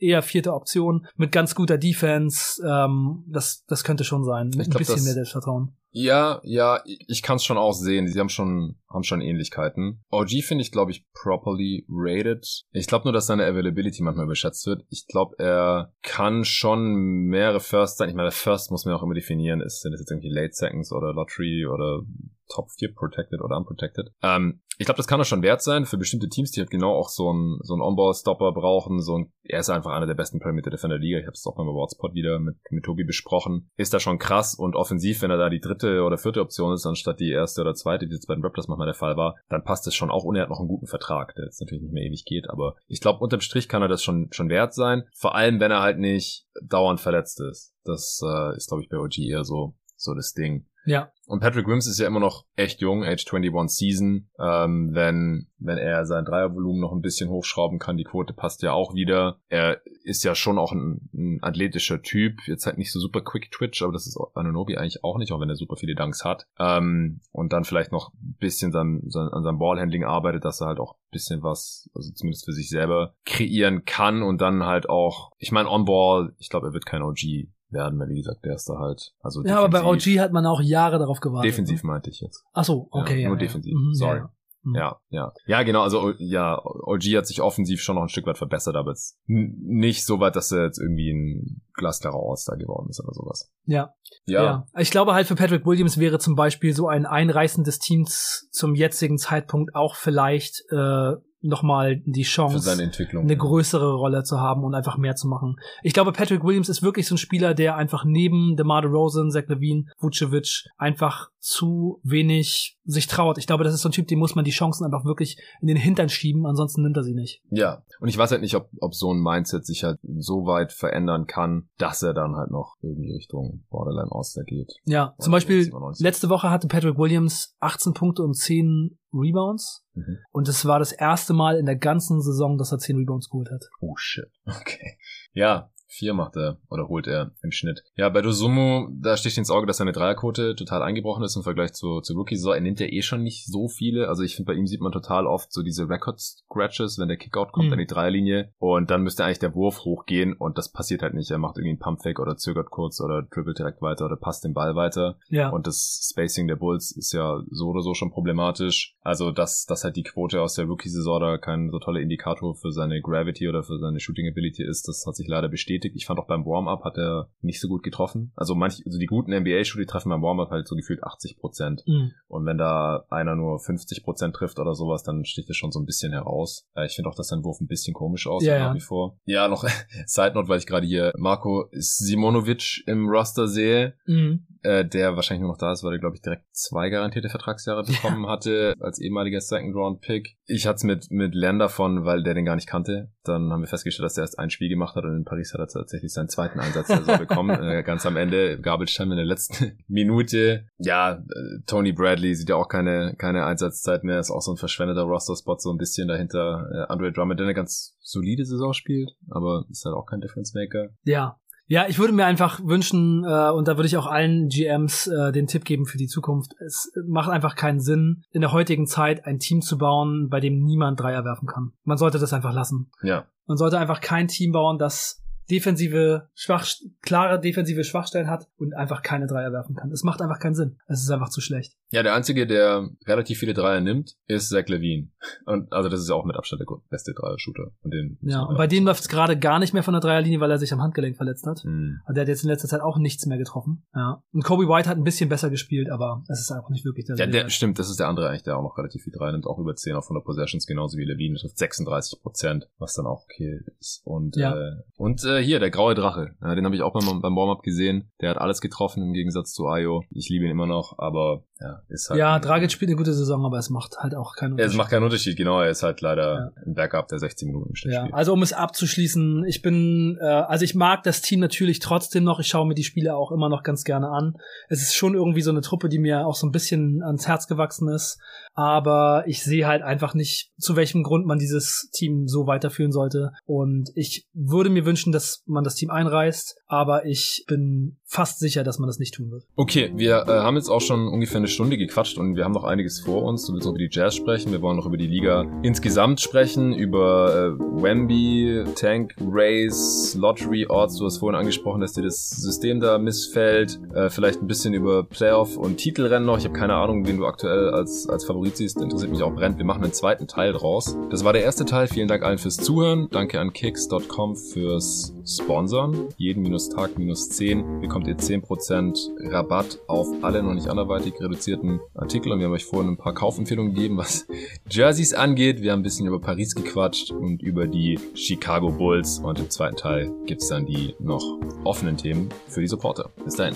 eher vierte Option mit ganz guter Defense. Ähm, das, das könnte schon sein. Mit glaub, ein bisschen mehr Selbstvertrauen. Ja, ja, ich kann es schon auch sehen. Sie haben schon, haben schon Ähnlichkeiten. OG finde ich, glaube ich, properly rated. Ich glaube nur, dass seine Availability manchmal überschätzt wird. Ich glaube, er kann schon mehrere First sein. Ich meine, First muss man auch immer definieren. Ist, sind das jetzt irgendwie Late Seconds oder Lottery oder Top 4 protected oder unprotected. Ähm, ich glaube, das kann doch schon wert sein für bestimmte Teams, die halt genau auch so einen so einen On-Ball-Stopper brauchen. So ein, er ist einfach einer der besten Perimeter Defender der Liga. Ich habe es auch beim Awardspot wieder mit, mit Tobi besprochen. Ist da schon krass und offensiv, wenn er da die dritte oder vierte Option ist, anstatt die erste oder zweite, die jetzt bei den Raptors manchmal der Fall war, dann passt es schon auch und er hat noch einen guten Vertrag, der jetzt natürlich nicht mehr ewig geht. Aber ich glaube, unterm Strich kann er das schon, schon wert sein. Vor allem, wenn er halt nicht dauernd verletzt ist. Das äh, ist, glaube ich, bei OG eher so, so das Ding. Ja. Und Patrick Wims ist ja immer noch echt jung, Age 21 Season. Ähm, wenn, wenn er sein Dreiervolumen noch ein bisschen hochschrauben kann, die Quote passt ja auch wieder. Er ist ja schon auch ein, ein athletischer Typ. Jetzt halt nicht so super Quick Twitch, aber das ist Anunobi eigentlich auch nicht, auch wenn er super viele Dunks hat. Ähm, und dann vielleicht noch ein bisschen sein, sein, an seinem Ballhandling arbeitet, dass er halt auch ein bisschen was, also zumindest für sich selber kreieren kann und dann halt auch, ich meine, On-Ball, ich glaube, er wird kein OG werden, weil wie gesagt, der ist da halt. Also ja, aber bei OG hat man auch Jahre darauf gewartet. Defensiv ne? meinte ich jetzt. Ach so, okay. Ja, nur ja, defensiv. Mhm, Sorry. Ja, mhm. ja, ja. Ja, genau, also ja, OG hat sich offensiv schon noch ein Stück weit verbessert, aber jetzt nicht so weit, dass er jetzt irgendwie ein glasklarer All-Star geworden ist oder sowas. Ja. ja. Ja. Ich glaube halt für Patrick Williams wäre zum Beispiel so ein Einreißen des Teams zum jetzigen Zeitpunkt auch vielleicht äh, nochmal die Chance, eine größere Rolle zu haben und einfach mehr zu machen. Ich glaube, Patrick Williams ist wirklich so ein Spieler, der einfach neben DeMar DeRozan, Zach Levine, Vucevic einfach zu wenig sich traut. Ich glaube, das ist so ein Typ, dem muss man die Chancen einfach wirklich in den Hintern schieben, ansonsten nimmt er sie nicht. Ja, und ich weiß halt nicht, ob, ob so ein Mindset sich halt so weit verändern kann, dass er dann halt noch irgendwie Richtung Borderline Oster geht. Ja, zum Beispiel letzte Woche hatte Patrick Williams 18 Punkte und 10 Rebounds. Mhm. Und es war das erste Mal in der ganzen Saison, dass er 10 Rebounds geholt hat. Oh shit. Okay. Ja, Vier macht er oder holt er im Schnitt. Ja, bei Dosumo, da sticht ins Auge, dass seine Dreierquote total eingebrochen ist im Vergleich zu, zu Rookie-Saison. Er nimmt ja eh schon nicht so viele. Also ich finde, bei ihm sieht man total oft so diese Record-Scratches, wenn der Kickout kommt mhm. an die Dreierlinie und dann müsste eigentlich der Wurf hochgehen und das passiert halt nicht. Er macht irgendwie einen Pumpfake oder zögert kurz oder dribbelt direkt weiter oder passt den Ball weiter. Ja. Und das Spacing der Bulls ist ja so oder so schon problematisch. Also, dass, dass halt die Quote aus der Rookie-Saison da kein so toller Indikator für seine Gravity oder für seine Shooting-Ability ist, das hat sich leider bestätigt bestätigt. Ich fand auch beim Warm-Up hat er nicht so gut getroffen. Also manch, also die guten NBA-Shooter treffen beim Warm-Up halt so gefühlt 80 Prozent. Mhm. Und wenn da einer nur 50 Prozent trifft oder sowas, dann sticht das schon so ein bisschen heraus. Ich finde auch, dass sein Wurf ein bisschen komisch aussieht ja, nach wie vor. Ja, noch Side Note, weil ich gerade hier Marco Simonovic im Roster sehe. Mhm äh, der wahrscheinlich nur noch da ist, weil er, glaube ich, direkt zwei garantierte Vertragsjahre bekommen ja. hatte als ehemaliger Second-Round-Pick. Ich hatte es mit, mit Len davon, weil der den gar nicht kannte. Dann haben wir festgestellt, dass er erst ein Spiel gemacht hat und in Paris hat er tatsächlich seinen zweiten Einsatz der bekommen. äh, ganz am Ende, Gabelstein in der letzten Minute. Ja, äh, Tony Bradley sieht ja auch keine, keine Einsatzzeit mehr, ist auch so ein verschwendeter Roster-Spot, so ein bisschen dahinter. Äh, Andre Drummond, der eine ganz solide Saison spielt, aber ist halt auch kein Difference-Maker. Ja, ja, ich würde mir einfach wünschen, äh, und da würde ich auch allen GMs äh, den Tipp geben für die Zukunft, es macht einfach keinen Sinn, in der heutigen Zeit ein Team zu bauen, bei dem niemand Dreier werfen kann. Man sollte das einfach lassen. Ja. Man sollte einfach kein Team bauen, das defensive Schwach, klare defensive Schwachstellen hat und einfach keine Dreier werfen kann. Es macht einfach keinen Sinn. Es ist einfach zu schlecht. Ja, der einzige, der relativ viele Dreier nimmt, ist Zach Levine. Und also das ist ja auch mit Abstand der beste Dreier-Shooter. Und den ja, und bei dem läuft es gerade gar nicht mehr von der Dreierlinie, weil er sich am Handgelenk verletzt hat. Mhm. Also der hat jetzt in letzter Zeit auch nichts mehr getroffen. Ja. Und Kobe White hat ein bisschen besser gespielt, aber es ist einfach nicht wirklich der. Ja, der stimmt, das ist der andere eigentlich, der auch noch relativ viel Dreier nimmt, auch über 10 auf 100 Possessions, genauso wie Levine. trifft 36 Prozent, was dann auch okay ist. Und, ja. äh, und äh, äh, hier, der graue Drache. Ja, den habe ich auch beim, beim Warm-Up gesehen. Der hat alles getroffen im Gegensatz zu Ayo. Ich liebe ihn immer noch, aber ja, ist halt. Ja, Dragic spielt eine gute Saison, aber es macht halt auch keinen Unterschied. Es macht keinen Unterschied, genau. Er ist halt leider ja. ein Backup, der 16 Minuten im Schnitt ja, Also um es abzuschließen, ich bin, äh, also ich mag das Team natürlich trotzdem noch. Ich schaue mir die Spiele auch immer noch ganz gerne an. Es ist schon irgendwie so eine Truppe, die mir auch so ein bisschen ans Herz gewachsen ist. Aber ich sehe halt einfach nicht, zu welchem Grund man dieses Team so weiterführen sollte. Und ich würde mir wünschen, dass man das Team einreißt, aber ich bin fast sicher, dass man das nicht tun wird. Okay, wir äh, haben jetzt auch schon ungefähr eine Stunde gequatscht und wir haben noch einiges vor uns. Du willst auch über die Jazz sprechen, wir wollen noch über die Liga insgesamt sprechen, über äh, Wemby, Tank Race, Lottery Odds. Du hast vorhin angesprochen, dass dir das System da missfällt. Äh, vielleicht ein bisschen über Playoff und Titelrennen noch. Ich habe keine Ahnung, wen du aktuell als, als Favorit siehst. Interessiert mich auch brennt. Wir machen einen zweiten Teil draus. Das war der erste Teil. Vielen Dank allen fürs Zuhören. Danke an kicks.com fürs Sponsoren. Jeden minus Tag minus 10 bekommt ihr 10% Rabatt auf alle noch nicht anderweitig reduzierten Artikel. Und wir haben euch vorhin ein paar Kaufempfehlungen gegeben, was Jerseys angeht. Wir haben ein bisschen über Paris gequatscht und über die Chicago Bulls. Und im zweiten Teil gibt's dann die noch offenen Themen für die Supporter. Bis dahin.